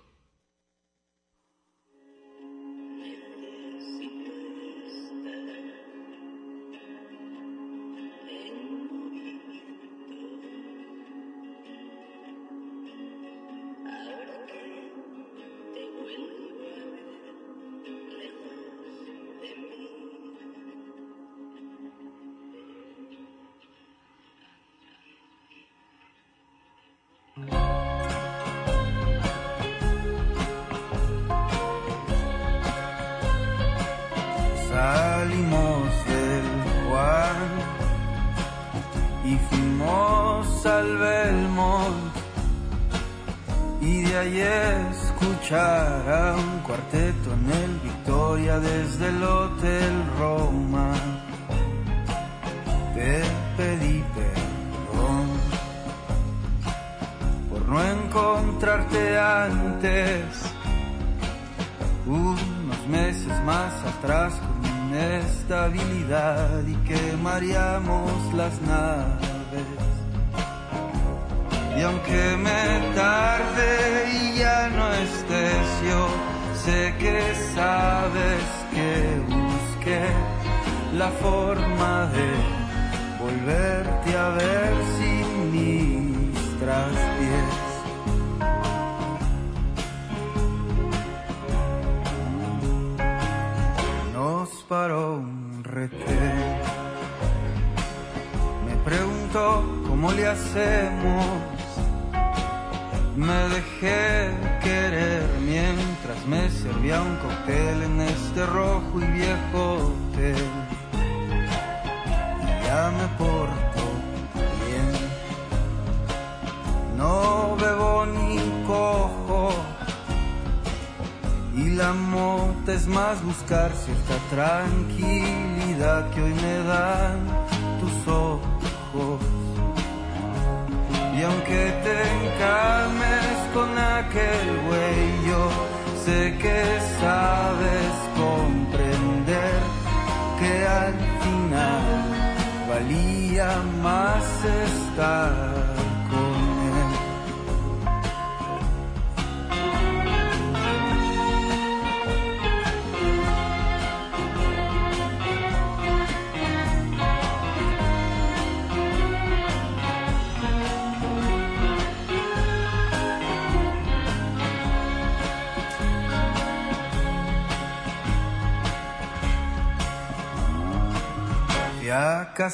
Victoria desde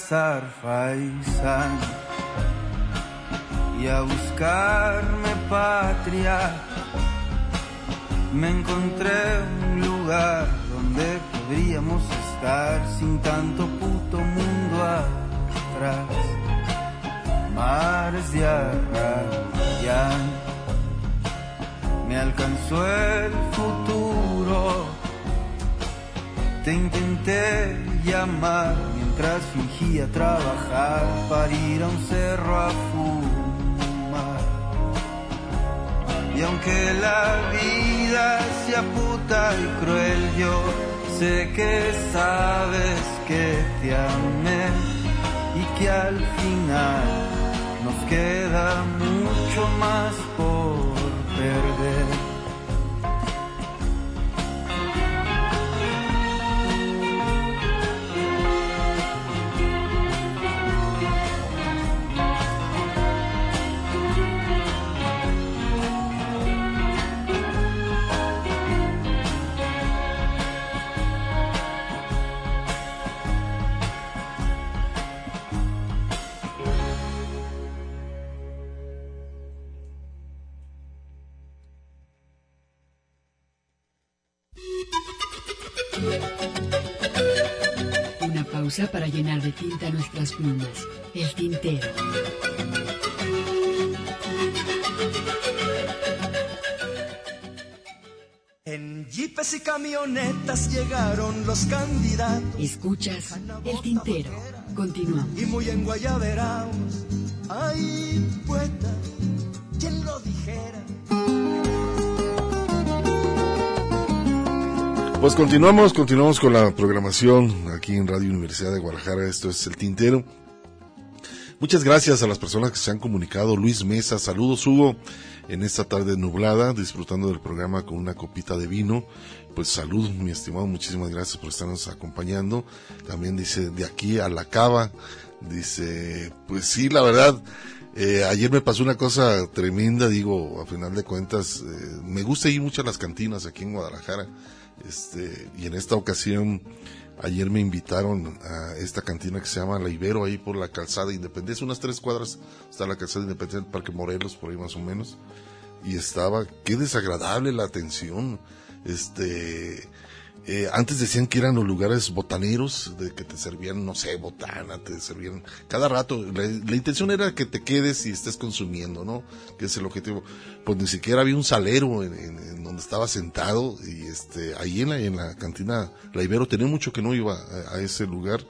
cazar faisán y a buscarme patria. Me encontré un lugar donde podríamos estar sin tanto puto mundo atrás. Mares de arrayán, me alcanzó el futuro. Te intenté llamar mientras fingía trabajar para ir a un cerro a fumar. Y aunque la vida sea puta y cruel, yo sé que sabes que te amé y que al final nos queda mucho más por perder. Pausa para llenar de tinta nuestras plumas. El tintero. En Jeep jipes y camionetas llegaron los candidatos. Escuchas el tintero. Continuamos. Y muy en Guayaberaos, ay, poeta, Pues continuamos, continuamos con la programación aquí en Radio Universidad de Guadalajara. Esto es el Tintero. Muchas gracias a las personas que se han comunicado. Luis Mesa, saludos Hugo, en esta tarde nublada, disfrutando del programa con una copita de vino. Pues salud, mi estimado, muchísimas gracias por estarnos acompañando. También dice, de aquí a la cava, dice, pues sí, la verdad, eh, ayer me pasó una cosa tremenda, digo, a final de cuentas, eh, me gusta ir mucho a las cantinas aquí en Guadalajara, este, y en esta ocasión, ayer me invitaron a esta cantina que se llama La Ibero, ahí por la calzada Independencia, unas tres cuadras está la calzada Independencia, Parque Morelos, por ahí más o menos, y estaba, qué desagradable la atención, este, eh, antes decían que eran los lugares botaneros, de que te servían, no sé, botana, te servían cada rato. La, la, intención era que te quedes y estés consumiendo, ¿no? Que es el objetivo. Pues ni siquiera había un salero en, en, en donde estaba sentado y este, ahí en la, en la cantina La Ibero tenía mucho que no iba a, a ese lugar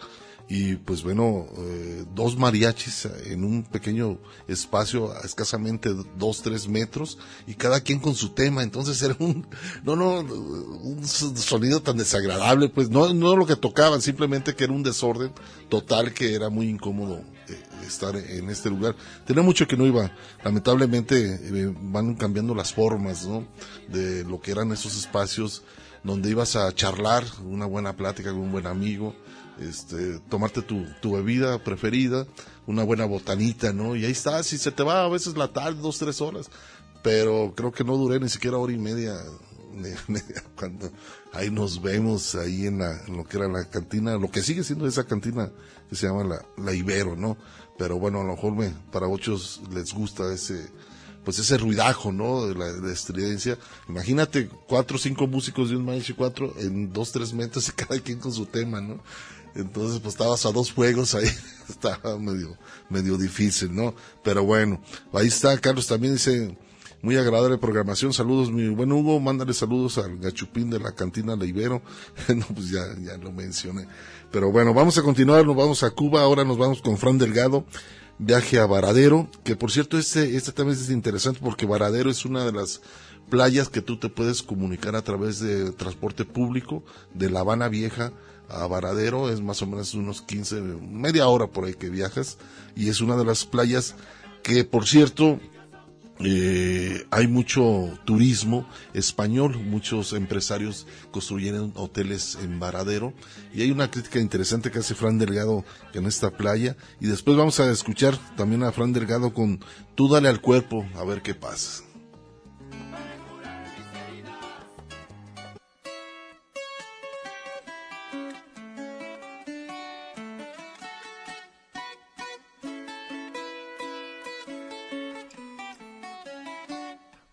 y pues bueno, eh, dos mariachis en un pequeño espacio a escasamente dos, tres metros y cada quien con su tema, entonces era un, no, no, un sonido tan desagradable, pues no, no lo que tocaban, simplemente que era un desorden total que era muy incómodo eh, estar en este lugar. Tenía mucho que no iba, lamentablemente eh, van cambiando las formas, ¿no? De lo que eran esos espacios donde ibas a charlar, una buena plática con un buen amigo, este, tomarte tu, tu, bebida preferida, una buena botanita, ¿no? Y ahí estás, y se te va a veces la tarde, dos, tres horas. Pero creo que no duré ni siquiera hora y media, cuando ahí nos vemos, ahí en, la, en lo que era la cantina, lo que sigue siendo esa cantina que se llama la, la Ibero, ¿no? Pero bueno, a lo mejor me, para muchos les gusta ese, pues ese ruidajo, ¿no? De la de estridencia. Imagínate cuatro o cinco músicos de un y cuatro en dos, tres metros y cada quien con su tema, ¿no? Entonces, pues estabas a dos juegos ahí, estaba medio, medio difícil, ¿no? Pero bueno, ahí está, Carlos también dice, muy agradable programación, saludos, mi buen Hugo, mándale saludos al gachupín de la cantina La no, pues ya, ya lo mencioné. Pero bueno, vamos a continuar, nos vamos a Cuba, ahora nos vamos con Fran Delgado, viaje a Varadero, que por cierto este, este también es interesante porque Varadero es una de las playas que tú te puedes comunicar a través de transporte público de La Habana Vieja a Varadero, es más o menos unos 15, media hora por ahí que viajas, y es una de las playas que, por cierto, eh, hay mucho turismo español, muchos empresarios construyeron hoteles en Varadero, y hay una crítica interesante que hace Fran Delgado en esta playa, y después vamos a escuchar también a Fran Delgado con Tú dale al cuerpo, a ver qué pasa.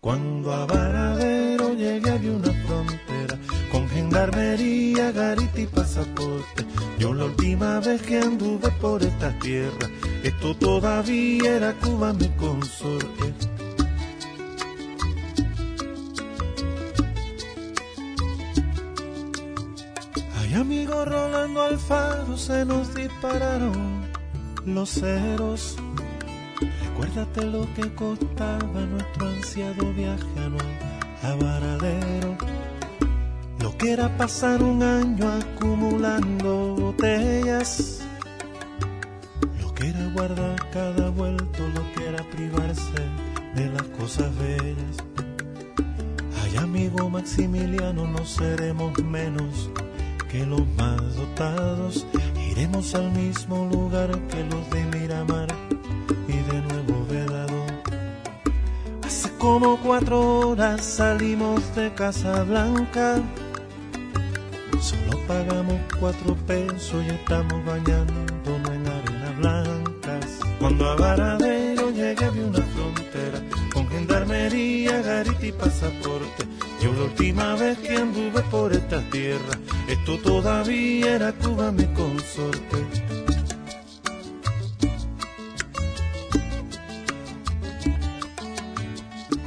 Cuando a Varadero llegué había una frontera con gendarmería, garita y pasaporte. Yo la última vez que anduve por esta tierra, esto todavía era Cuba mi consorte. Ay amigo Rolando Alfaro se nos dispararon los ceros. Recuérdate lo que costaba nuestro ansiado viaje a Varadero. Lo que era pasar un año acumulando botellas. Lo que era guardar cada vuelto, lo que era privarse de las cosas bellas. Ay amigo Maximiliano, no seremos menos que los más dotados. Iremos al mismo lugar que los de Miramar y de nuevo vedado. Hace como cuatro horas salimos de Casablanca. Solo pagamos cuatro pesos y estamos bañándonos en arenas blancas. Cuando a Varadero llegué vi una gendarmería, garita y pasaporte. Yo la última vez que anduve por esta tierra, esto todavía era Cuba mi consorte.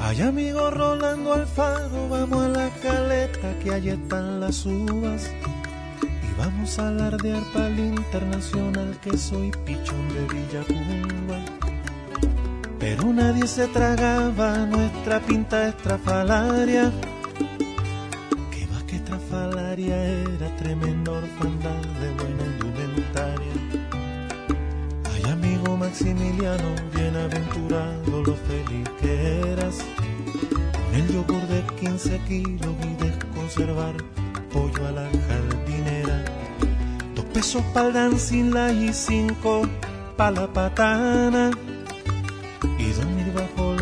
Ay amigo Rolando Alfaro, vamos a la caleta que allí están las uvas. Y vamos a alardear para el internacional que soy pichón de Villacumba. Pero nadie se tragaba nuestra pinta estrafalaria. Que más que estrafalaria era tremenda orfandad de buena indumentaria. Ay amigo Maximiliano, bienaventurado lo feliz que eras. Con el yogur de 15 kilos y desconservar pollo a la jardinera. Dos pesos para el dancing y cinco pa' la patana.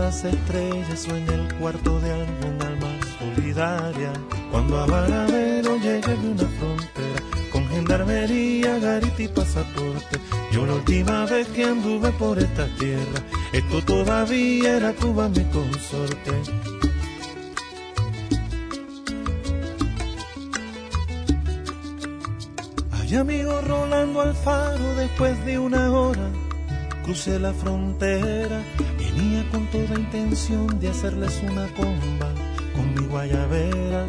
Las estrellas o en el cuarto de algún alma solidaria. Cuando a Varadero llegue de una frontera con gendarmería, garita y pasaporte. Yo la última vez que anduve por esta tierra, esto todavía era Cuba mi consorte. Ay amigo Rolando Alfaro, después de una hora crucé la frontera, venía con toda intención de hacerles una comba con mi guayabera.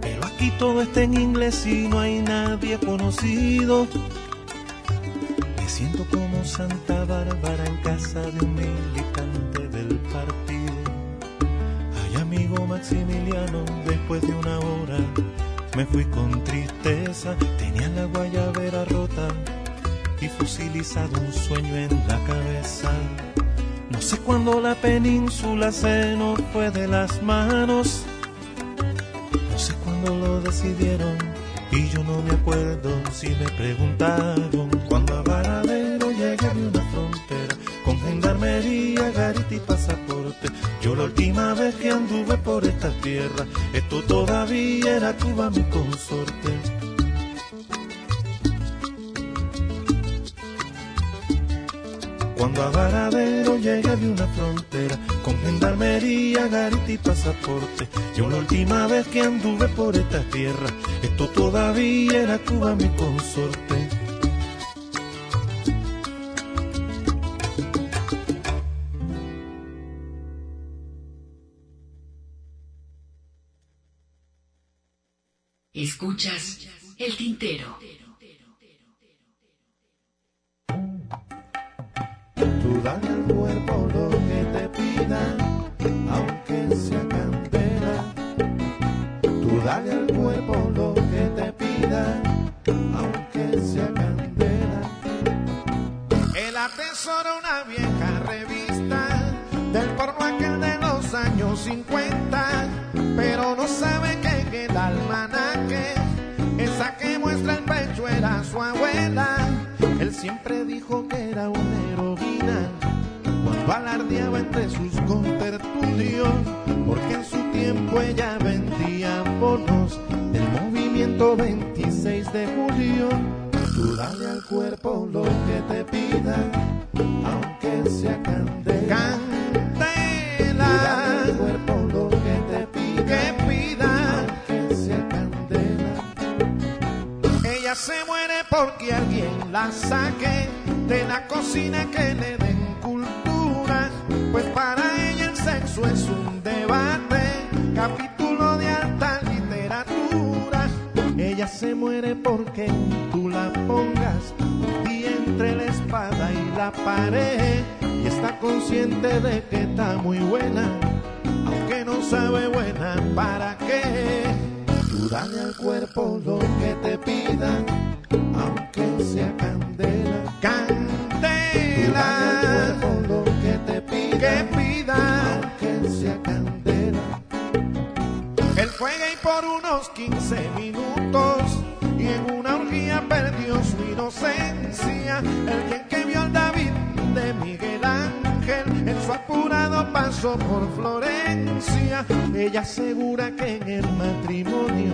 Pero aquí todo está en inglés y no hay nadie conocido. Me siento como Santa Bárbara en casa de un militante del partido. Ay amigo Maximiliano, después de una hora me fui con tristeza, tenía la guayabera rota y fusilizado un sueño en la cabeza. No sé cuándo la península se nos fue de las manos, no sé cuándo lo decidieron y yo no me acuerdo si me preguntaron cuando a Varadero llegué de una frontera con gendarmería, garita y pasaporte. Yo la última vez que anduve por esta tierra, esto todavía era Cuba mi consorte. Cuando a Varadero llegué de una frontera con gendarmería, garita y pasaporte. Yo la última vez que anduve por esta tierra, esto todavía era Cuba mi consorte. Escuchas el tintero. Tú dale al cuerpo lo que te pida, aunque sea candela. Tú dale al cuerpo lo que te pida, aunque sea candela. Él atesora una vieja revista del porno aquel de los años 50, pero no sabe que en el almanaque esa que muestra el pecho era su abuela. Él siempre dijo que era una heroína cuando alardeaba entre sus contertulios, porque en su tiempo ella vendía bonos del movimiento 26 de julio. Tú dale al cuerpo lo que te pida, aunque sea candela. Candela. Tú dale al cuerpo lo que te pida, que pida, aunque sea candela. Ella se muere porque alguien la saque de la cocina que le den cultura, pues para ella el sexo es un debate, capítulo de alta literatura. Ella se muere porque tú la pongas día entre la espada y la pared y está consciente de que está muy buena, aunque no sabe buena para qué. Dale al cuerpo lo que te pidan, aunque sea candela. Candela. Tú dale al cuerpo lo que te que pida, aunque sea candela. Él fue gay por unos 15 minutos y en una orgía perdió su inocencia. El bien que vio al David de Miguel Ángel en su apurado paso por Florencia. Ella asegura que en el matrimonio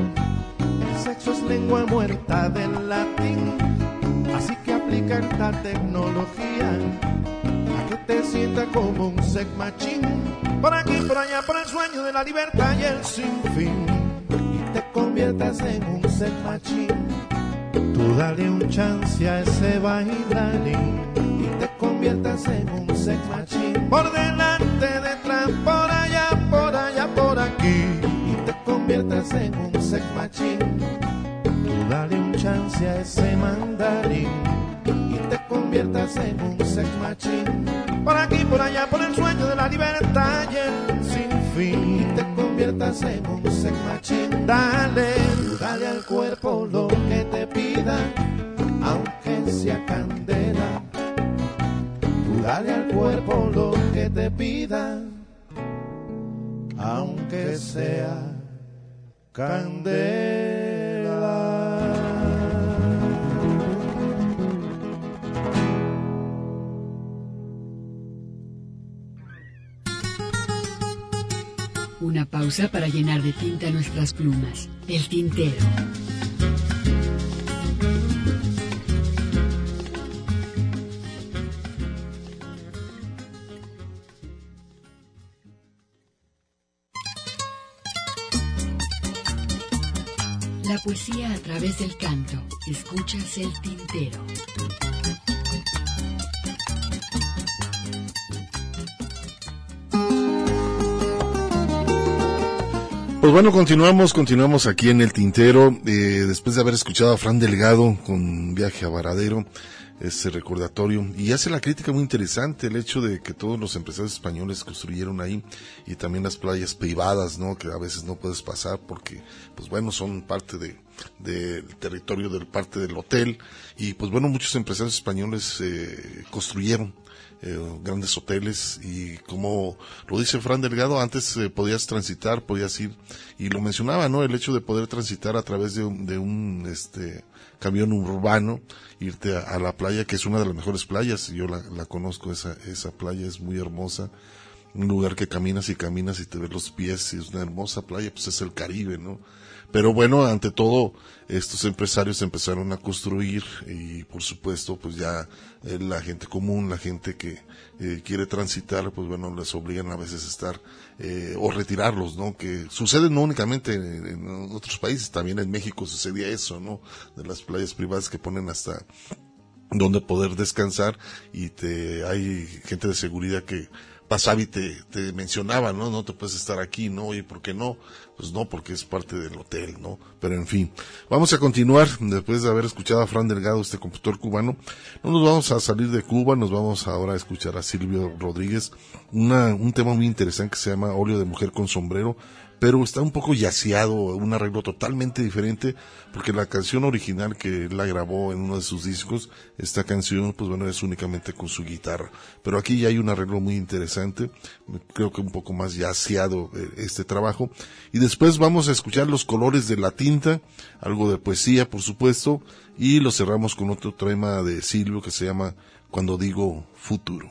el sexo es lengua muerta del latín. Así que aplica esta tecnología a que te sienta como un sex machine. Por aquí, por allá, por el sueño de la libertad y el sinfín. Y te conviertas en un sex machine. Tú dale un chance a ese bailarín te conviertas en un sex machine. Por delante, detrás, por allá, por allá, por aquí. Y te conviertas en un sex machine. Dale un chance a ese mandarín. Y te conviertas en un sex machine. Por aquí, por allá, por el sueño de la libertad y el sinfín. Y te conviertas en un sex machine. Dale, dale al cuerpo lo que te pida. Aunque sea candela Dale al cuerpo lo que te pida, aunque sea candela. Una pausa para llenar de tinta nuestras plumas. El tintero. Poesía a través del canto. Escuchas el tintero. Pues bueno, continuamos, continuamos aquí en el tintero, eh, después de haber escuchado a Fran Delgado con Viaje a Varadero, ese recordatorio, y hace la crítica muy interesante el hecho de que todos los empresarios españoles construyeron ahí, y también las playas privadas, ¿no? Que a veces no puedes pasar porque, pues bueno, son parte de, del territorio del parte del hotel, y pues bueno, muchos empresarios españoles eh, construyeron eh, grandes hoteles y como lo dice Fran Delgado, antes eh, podías transitar, podías ir, y lo mencionaba, ¿no? El hecho de poder transitar a través de de un este, camión urbano, irte a, la playa, que es una de las mejores playas, yo la, la conozco, esa, esa playa es muy hermosa, un lugar que caminas y caminas y te ves los pies, y es una hermosa playa, pues es el Caribe, ¿no? Pero bueno, ante todo, estos empresarios empezaron a construir y por supuesto, pues ya eh, la gente común, la gente que eh, quiere transitar, pues bueno, les obligan a veces a estar eh, o retirarlos, ¿no? Que sucede no únicamente en, en, otros países, también en México sucedía eso, ¿no? De las playas privadas que ponen hasta donde poder descansar y te hay gente de seguridad que y te, te mencionaba, ¿no? No te puedes estar aquí, ¿no? ¿Y por qué no? Pues no, porque es parte del hotel, ¿no? Pero en fin, vamos a continuar después de haber escuchado a Fran Delgado, este compositor cubano. No nos vamos a salir de Cuba, nos vamos ahora a escuchar a Silvio Rodríguez, una, un tema muy interesante que se llama Óleo de Mujer con Sombrero, pero está un poco yaceado, un arreglo totalmente diferente, porque la canción original que él la grabó en uno de sus discos, esta canción, pues bueno, es únicamente con su guitarra. Pero aquí ya hay un arreglo muy interesante, creo que un poco más yaceado este trabajo. Y después vamos a escuchar los colores de la tinta, algo de poesía, por supuesto, y lo cerramos con otro tema de Silvio que se llama Cuando digo futuro.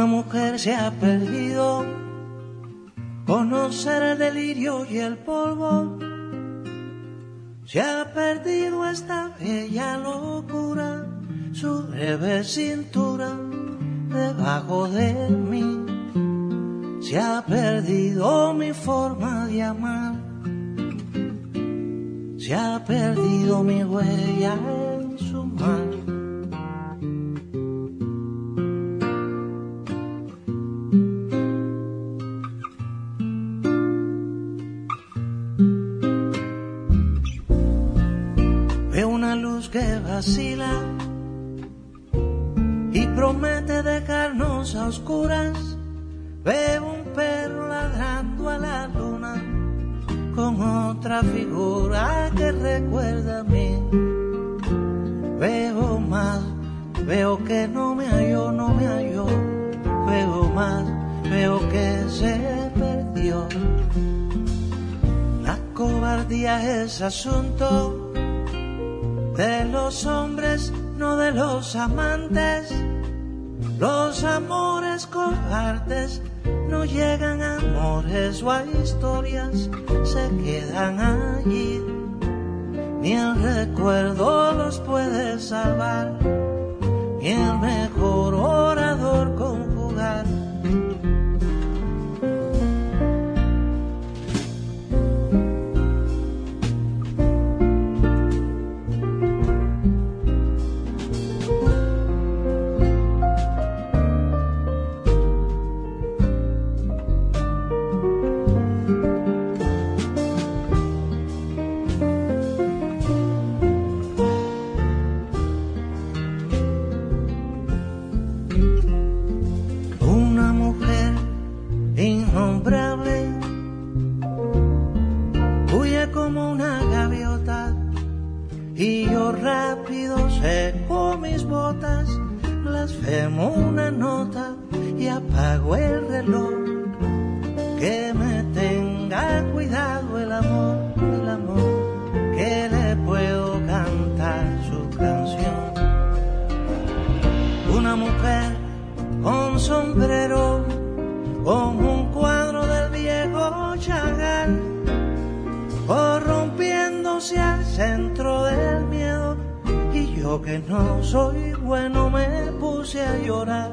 Una mujer se ha perdido, conocer el delirio y el polvo. Se ha perdido esta bella locura, su breve cintura debajo de mí. Se ha perdido mi forma de amar, se ha perdido mi huella que vacila y promete dejarnos a oscuras. Veo un perro ladrando a la luna con otra figura que recuerda a mí. Veo más, veo que no me halló, no me halló. Veo más, veo que se perdió. La cobardía es asunto de los hombres, no de los amantes. Los amores cobardes no llegan a amores o a historias, se quedan allí. Ni el recuerdo los puede salvar, ni el mejor orador conjugar. Y apago el reloj. Que me tenga cuidado el amor, el amor, que le puedo cantar su canción. Una mujer con sombrero, con un cuadro del viejo Chagall, corrompiéndose al centro del miedo. Y yo que no soy bueno me puse a llorar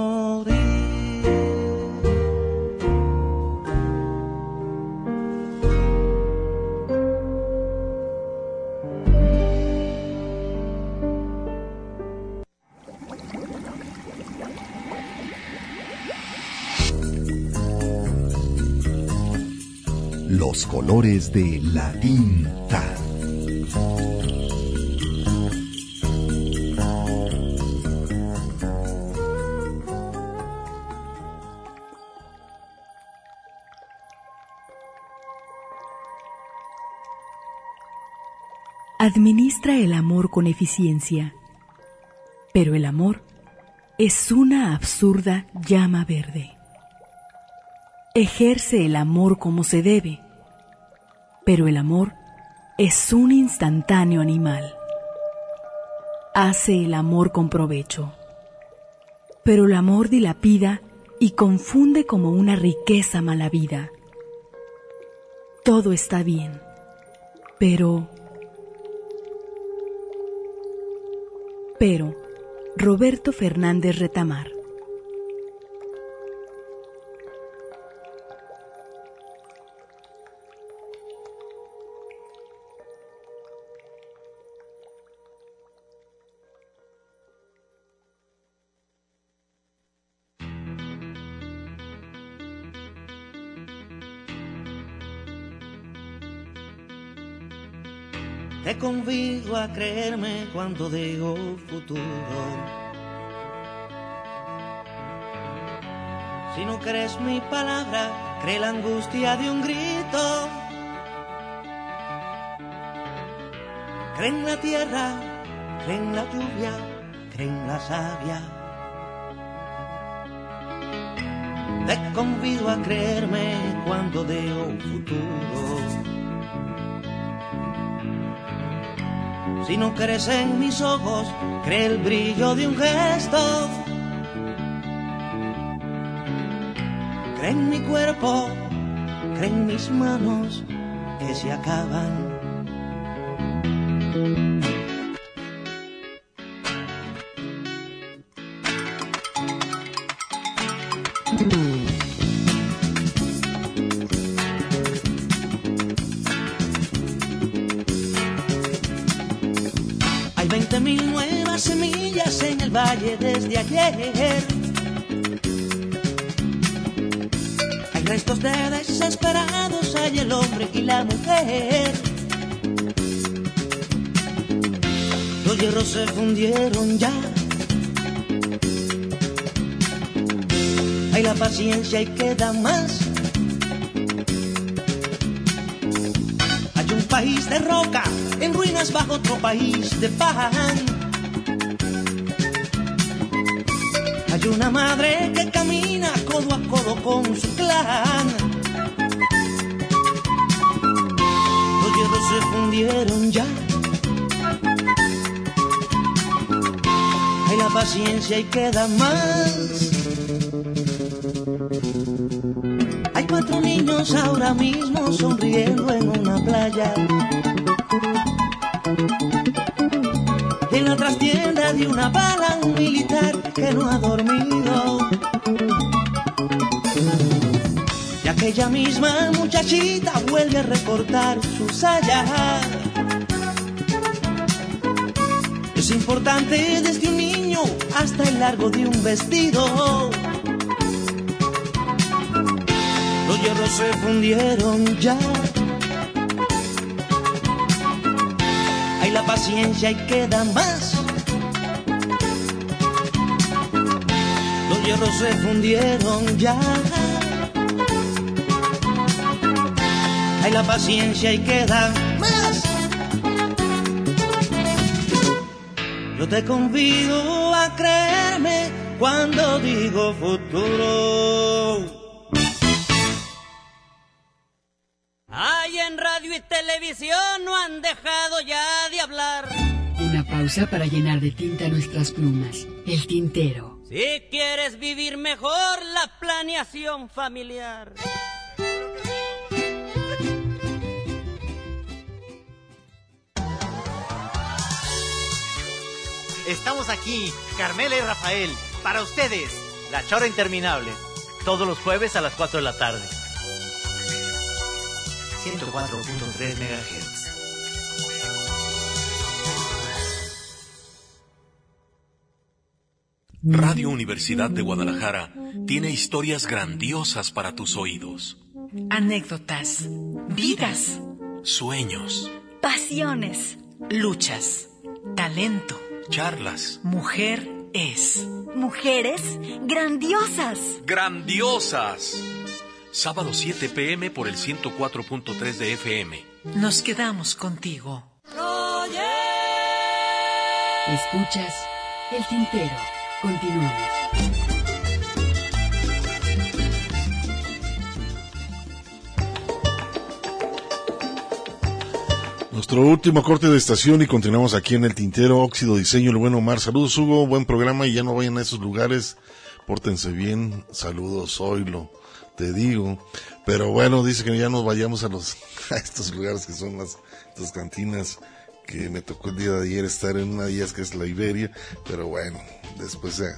Colores de la tinta. Administra el amor con eficiencia, pero el amor es una absurda llama verde. Ejerce el amor como se debe, pero el amor es un instantáneo animal. Hace el amor con provecho, pero el amor dilapida y confunde como una riqueza mala vida. Todo está bien, pero... Pero, Roberto Fernández Retamar. A creerme cuando digo futuro. Si no crees mi palabra, cree la angustia de un grito. Cree en la tierra, cree en la lluvia, cree en la savia. Te convido a creerme cuando digo futuro. Si no crees en mis ojos, cree el brillo de un gesto. Cree en mi cuerpo, cree en mis manos que se acaban. Desde ayer. Hay restos de desesperados, hay el hombre y la mujer. Los hierros se fundieron ya. Hay la paciencia y queda más. Hay un país de roca en ruinas bajo otro país de pan. Hay una madre que camina codo a codo con su clan. Los hierros se fundieron ya. Hay la paciencia y queda más. Hay cuatro niños ahora mismo sonriendo en una playa. En la trastienda de una bala un militar que no ha dormido. Y aquella misma muchachita vuelve a recortar su saya. Es importante desde un niño hasta el largo de un vestido. Los hierros se fundieron ya. paciencia y queda más. Se fundieron ya. Hay la paciencia y queda más. Yo te convido a creerme cuando digo futuro. Ay, en radio y televisión no han dejado ya de hablar. Una pausa para llenar de tinta nuestras plumas. El tintero. Si quieres vivir mejor, la planeación familiar. Estamos aquí, Carmela y Rafael, para ustedes, La Chora Interminable, todos los jueves a las 4 de la tarde. 104.3 MHz. Radio Universidad de Guadalajara tiene historias grandiosas para tus oídos. Anécdotas, vidas, Sueños, pasiones, luchas, talento. charlas, Mujer es. Mujeres grandiosas. grandiosas. Sábado 7 pm por el 104.3 de FM. Nos quedamos contigo. Escuchas el tintero. Continuamos. Nuestro último corte de estación y continuamos aquí en el Tintero Óxido Diseño, el buen Omar. Saludos Hugo, buen programa y ya no vayan a esos lugares, pórtense bien, saludos, lo te digo. Pero bueno, dice que ya nos vayamos a los, a estos lugares que son las, estas cantinas que me tocó el día de ayer estar en una de ellas que es la Iberia, pero bueno, después de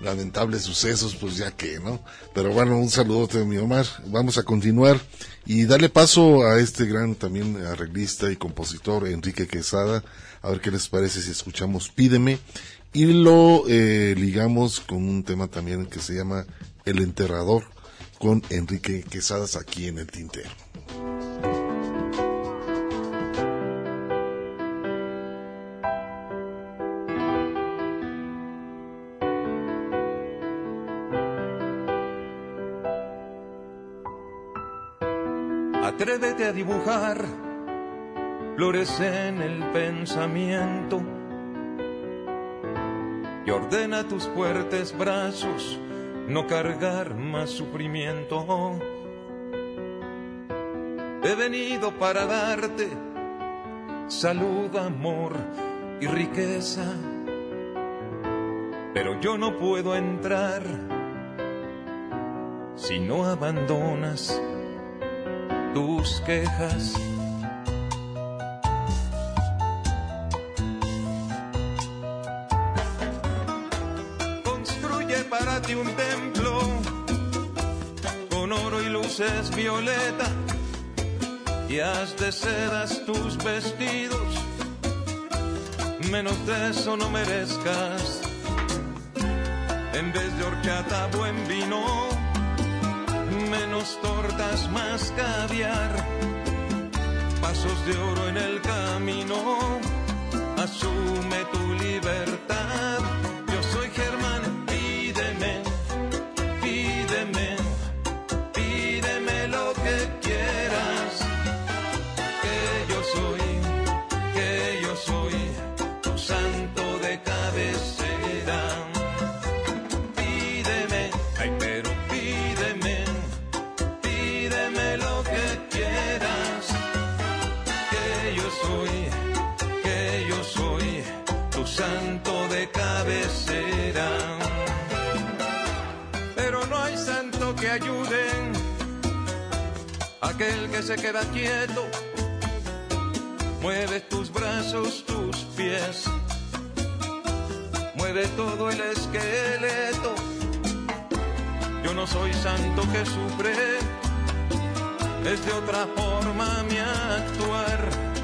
lamentables sucesos, pues ya que, ¿no? Pero bueno, un saludote de mi Omar. Vamos a continuar y darle paso a este gran también arreglista y compositor Enrique Quesada, a ver qué les parece si escuchamos Pídeme y lo eh, ligamos con un tema también que se llama El Enterrador con Enrique Quesadas aquí en el Tintero. Atrévete a dibujar flores en el pensamiento y ordena tus fuertes brazos no cargar más sufrimiento. He venido para darte salud, amor y riqueza, pero yo no puedo entrar si no abandonas tus quejas. Construye para ti un templo con oro y luces violeta y haz de sedas tus vestidos. Menos de eso no merezcas. En vez de horchata, buen vino tortas, más caviar. Pasos de oro en el camino, asume tu libertad. Aquel que se queda quieto. Mueve tus brazos, tus pies. Mueve todo el esqueleto. Yo no soy santo que sufre, es de otra forma mi actuar.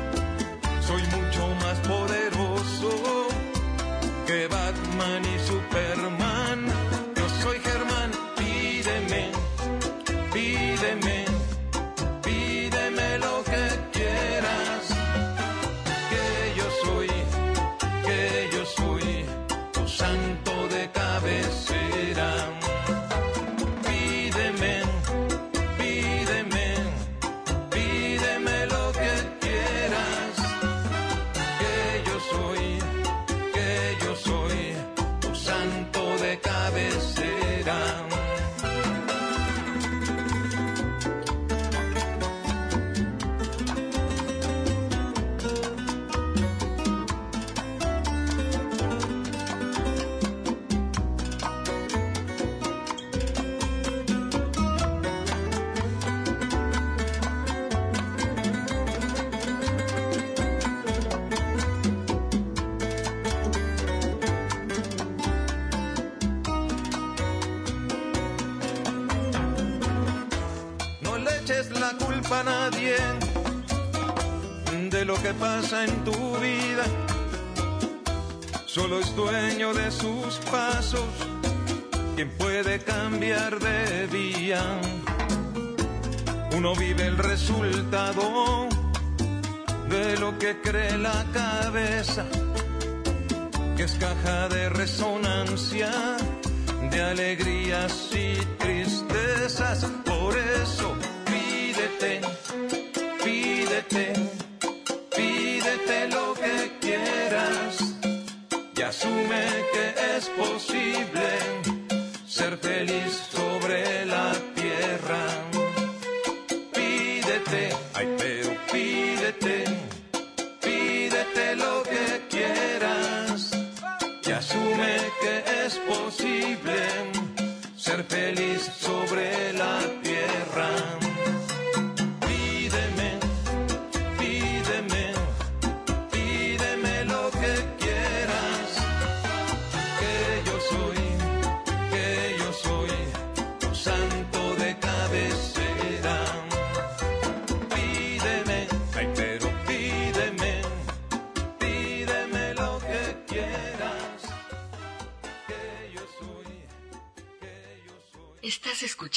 Nadie de lo que pasa en tu vida. Solo es dueño de sus pasos quien puede cambiar de vía. Uno vive el resultado de lo que cree la cabeza, que es caja de resonancia de alegrías y tristezas. Pídete, pídete lo que quieras y asume que es posible ser feliz sobre la tierra. Pídete, ay, pero pídete, pídete lo que quieras y asume que es posible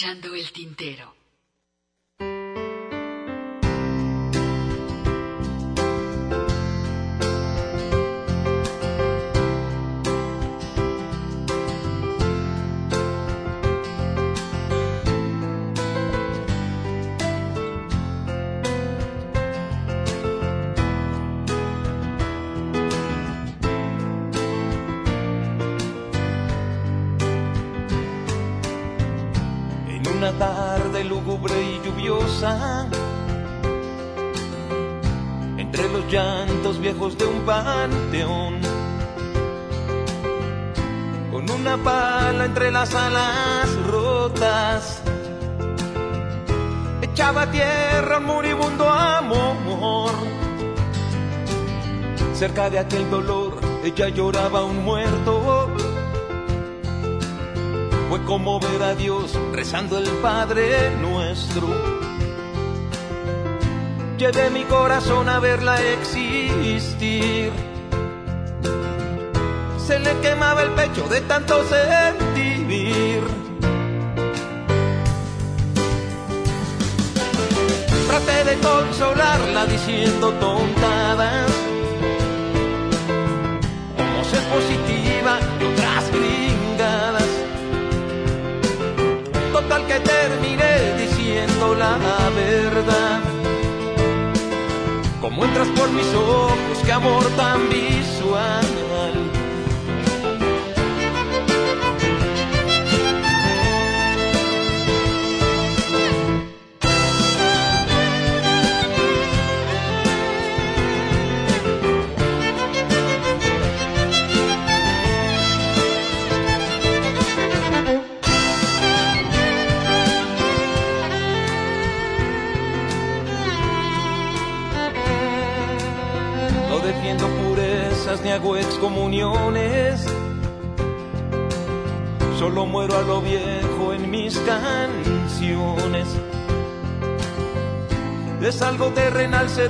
El tintero. Y lluviosa, entre los llantos viejos de un panteón, con una pala entre las alas rotas, echaba tierra un moribundo amor. Cerca de aquel dolor, ella lloraba un muerto. Fue como ver a Dios rezando el Padre nuestro. Llevé mi corazón a verla existir. Se le quemaba el pecho de tanto sentir. Traté de consolarla diciendo tontadas. Como ser positiva la verdad. Como entras por mis ojos, qué amor tan visual.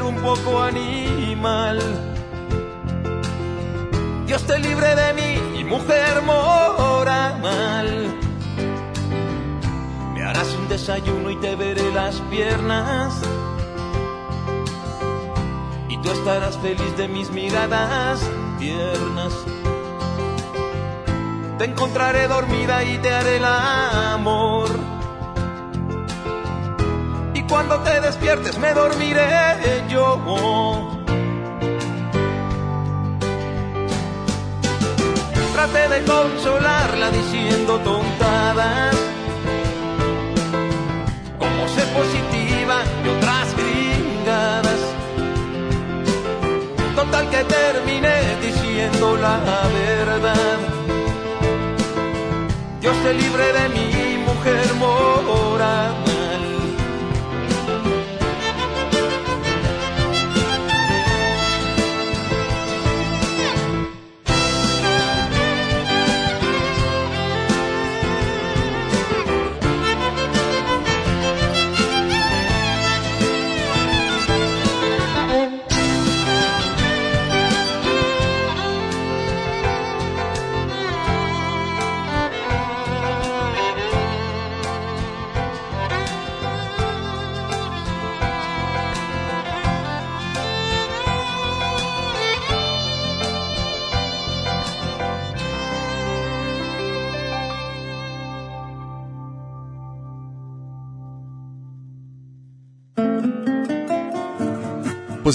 Un poco animal. Dios te libre de mí, mujer moral. Me harás un desayuno y te veré las piernas. Y tú estarás feliz de mis miradas tiernas. Te encontraré dormida y te haré el amor. Cuando te despiertes me dormiré yo. Traté de consolarla diciendo tontadas. Como ser positiva y otras gringadas. Total que terminé diciendo la verdad. Dios te libre de mi mujer moral.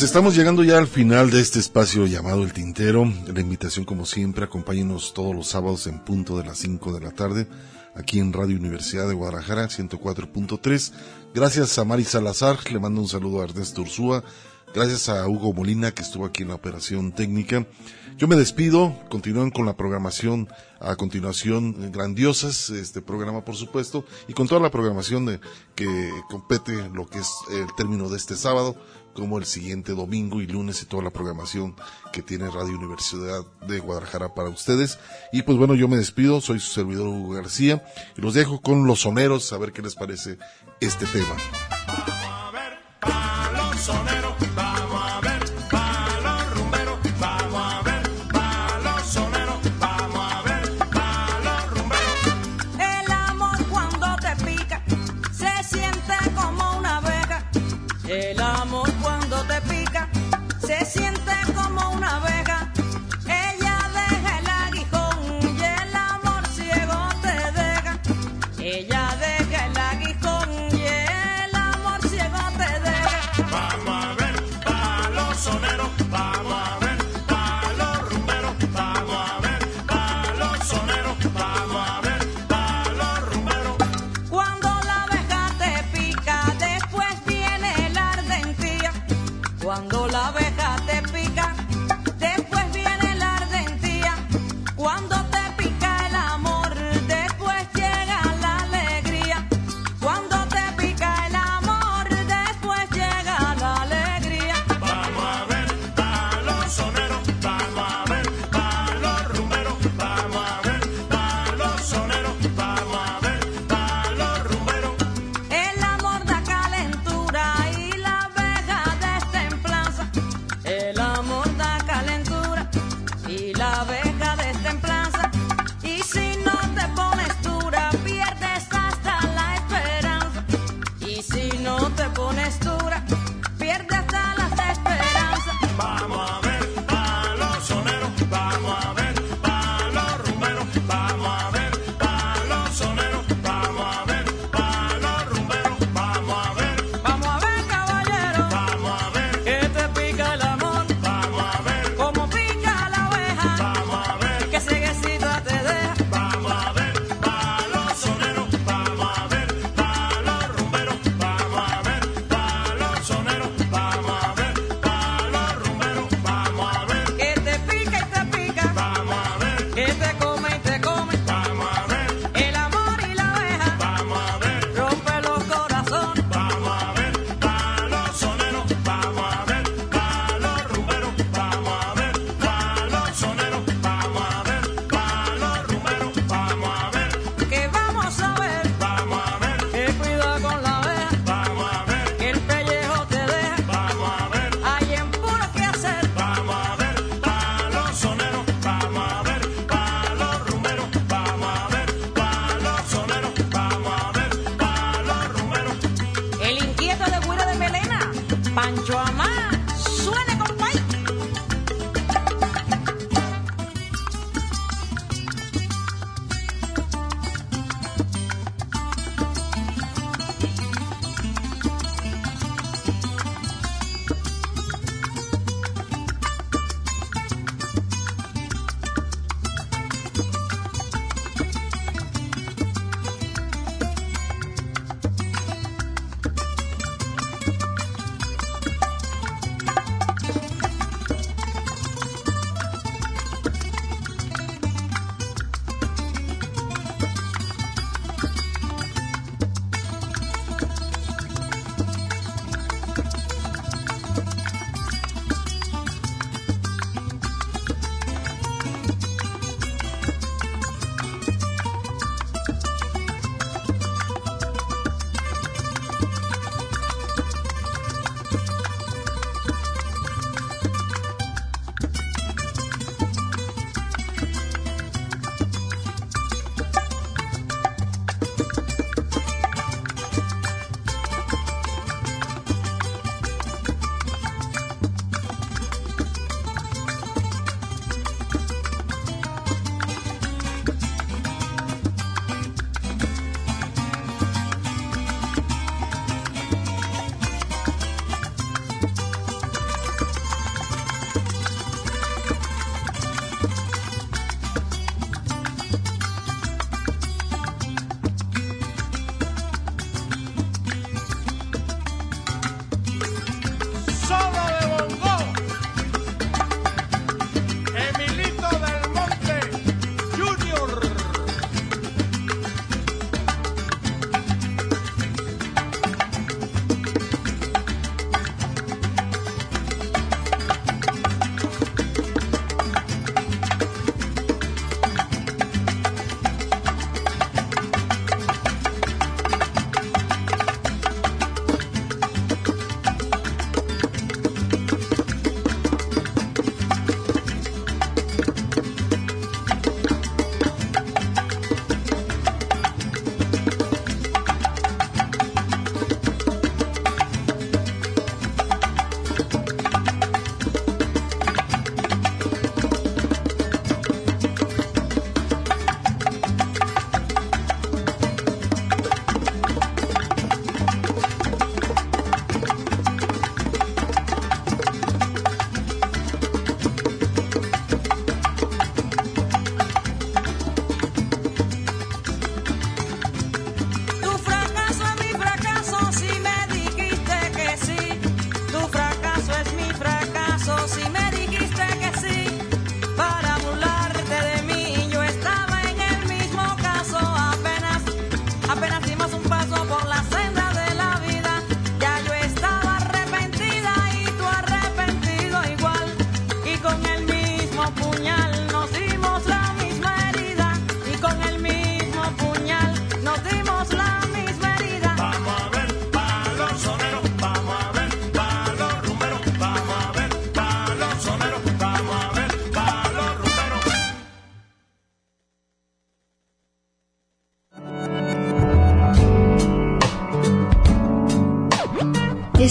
Pues estamos llegando ya al final de este espacio llamado El Tintero. La invitación, como siempre, acompáñenos todos los sábados en punto de las 5 de la tarde, aquí en Radio Universidad de Guadalajara, 104.3. Gracias a Mari Salazar, le mando un saludo a Ernesto Ursúa. Gracias a Hugo Molina, que estuvo aquí en la operación técnica. Yo me despido, continúen con la programación a continuación, grandiosas, este programa por supuesto, y con toda la programación de, que compete lo que es el término de este sábado como el siguiente domingo y lunes y toda la programación que tiene Radio Universidad de Guadalajara para ustedes. Y pues bueno, yo me despido, soy su servidor Hugo García y los dejo con los soneros a ver qué les parece este tema. El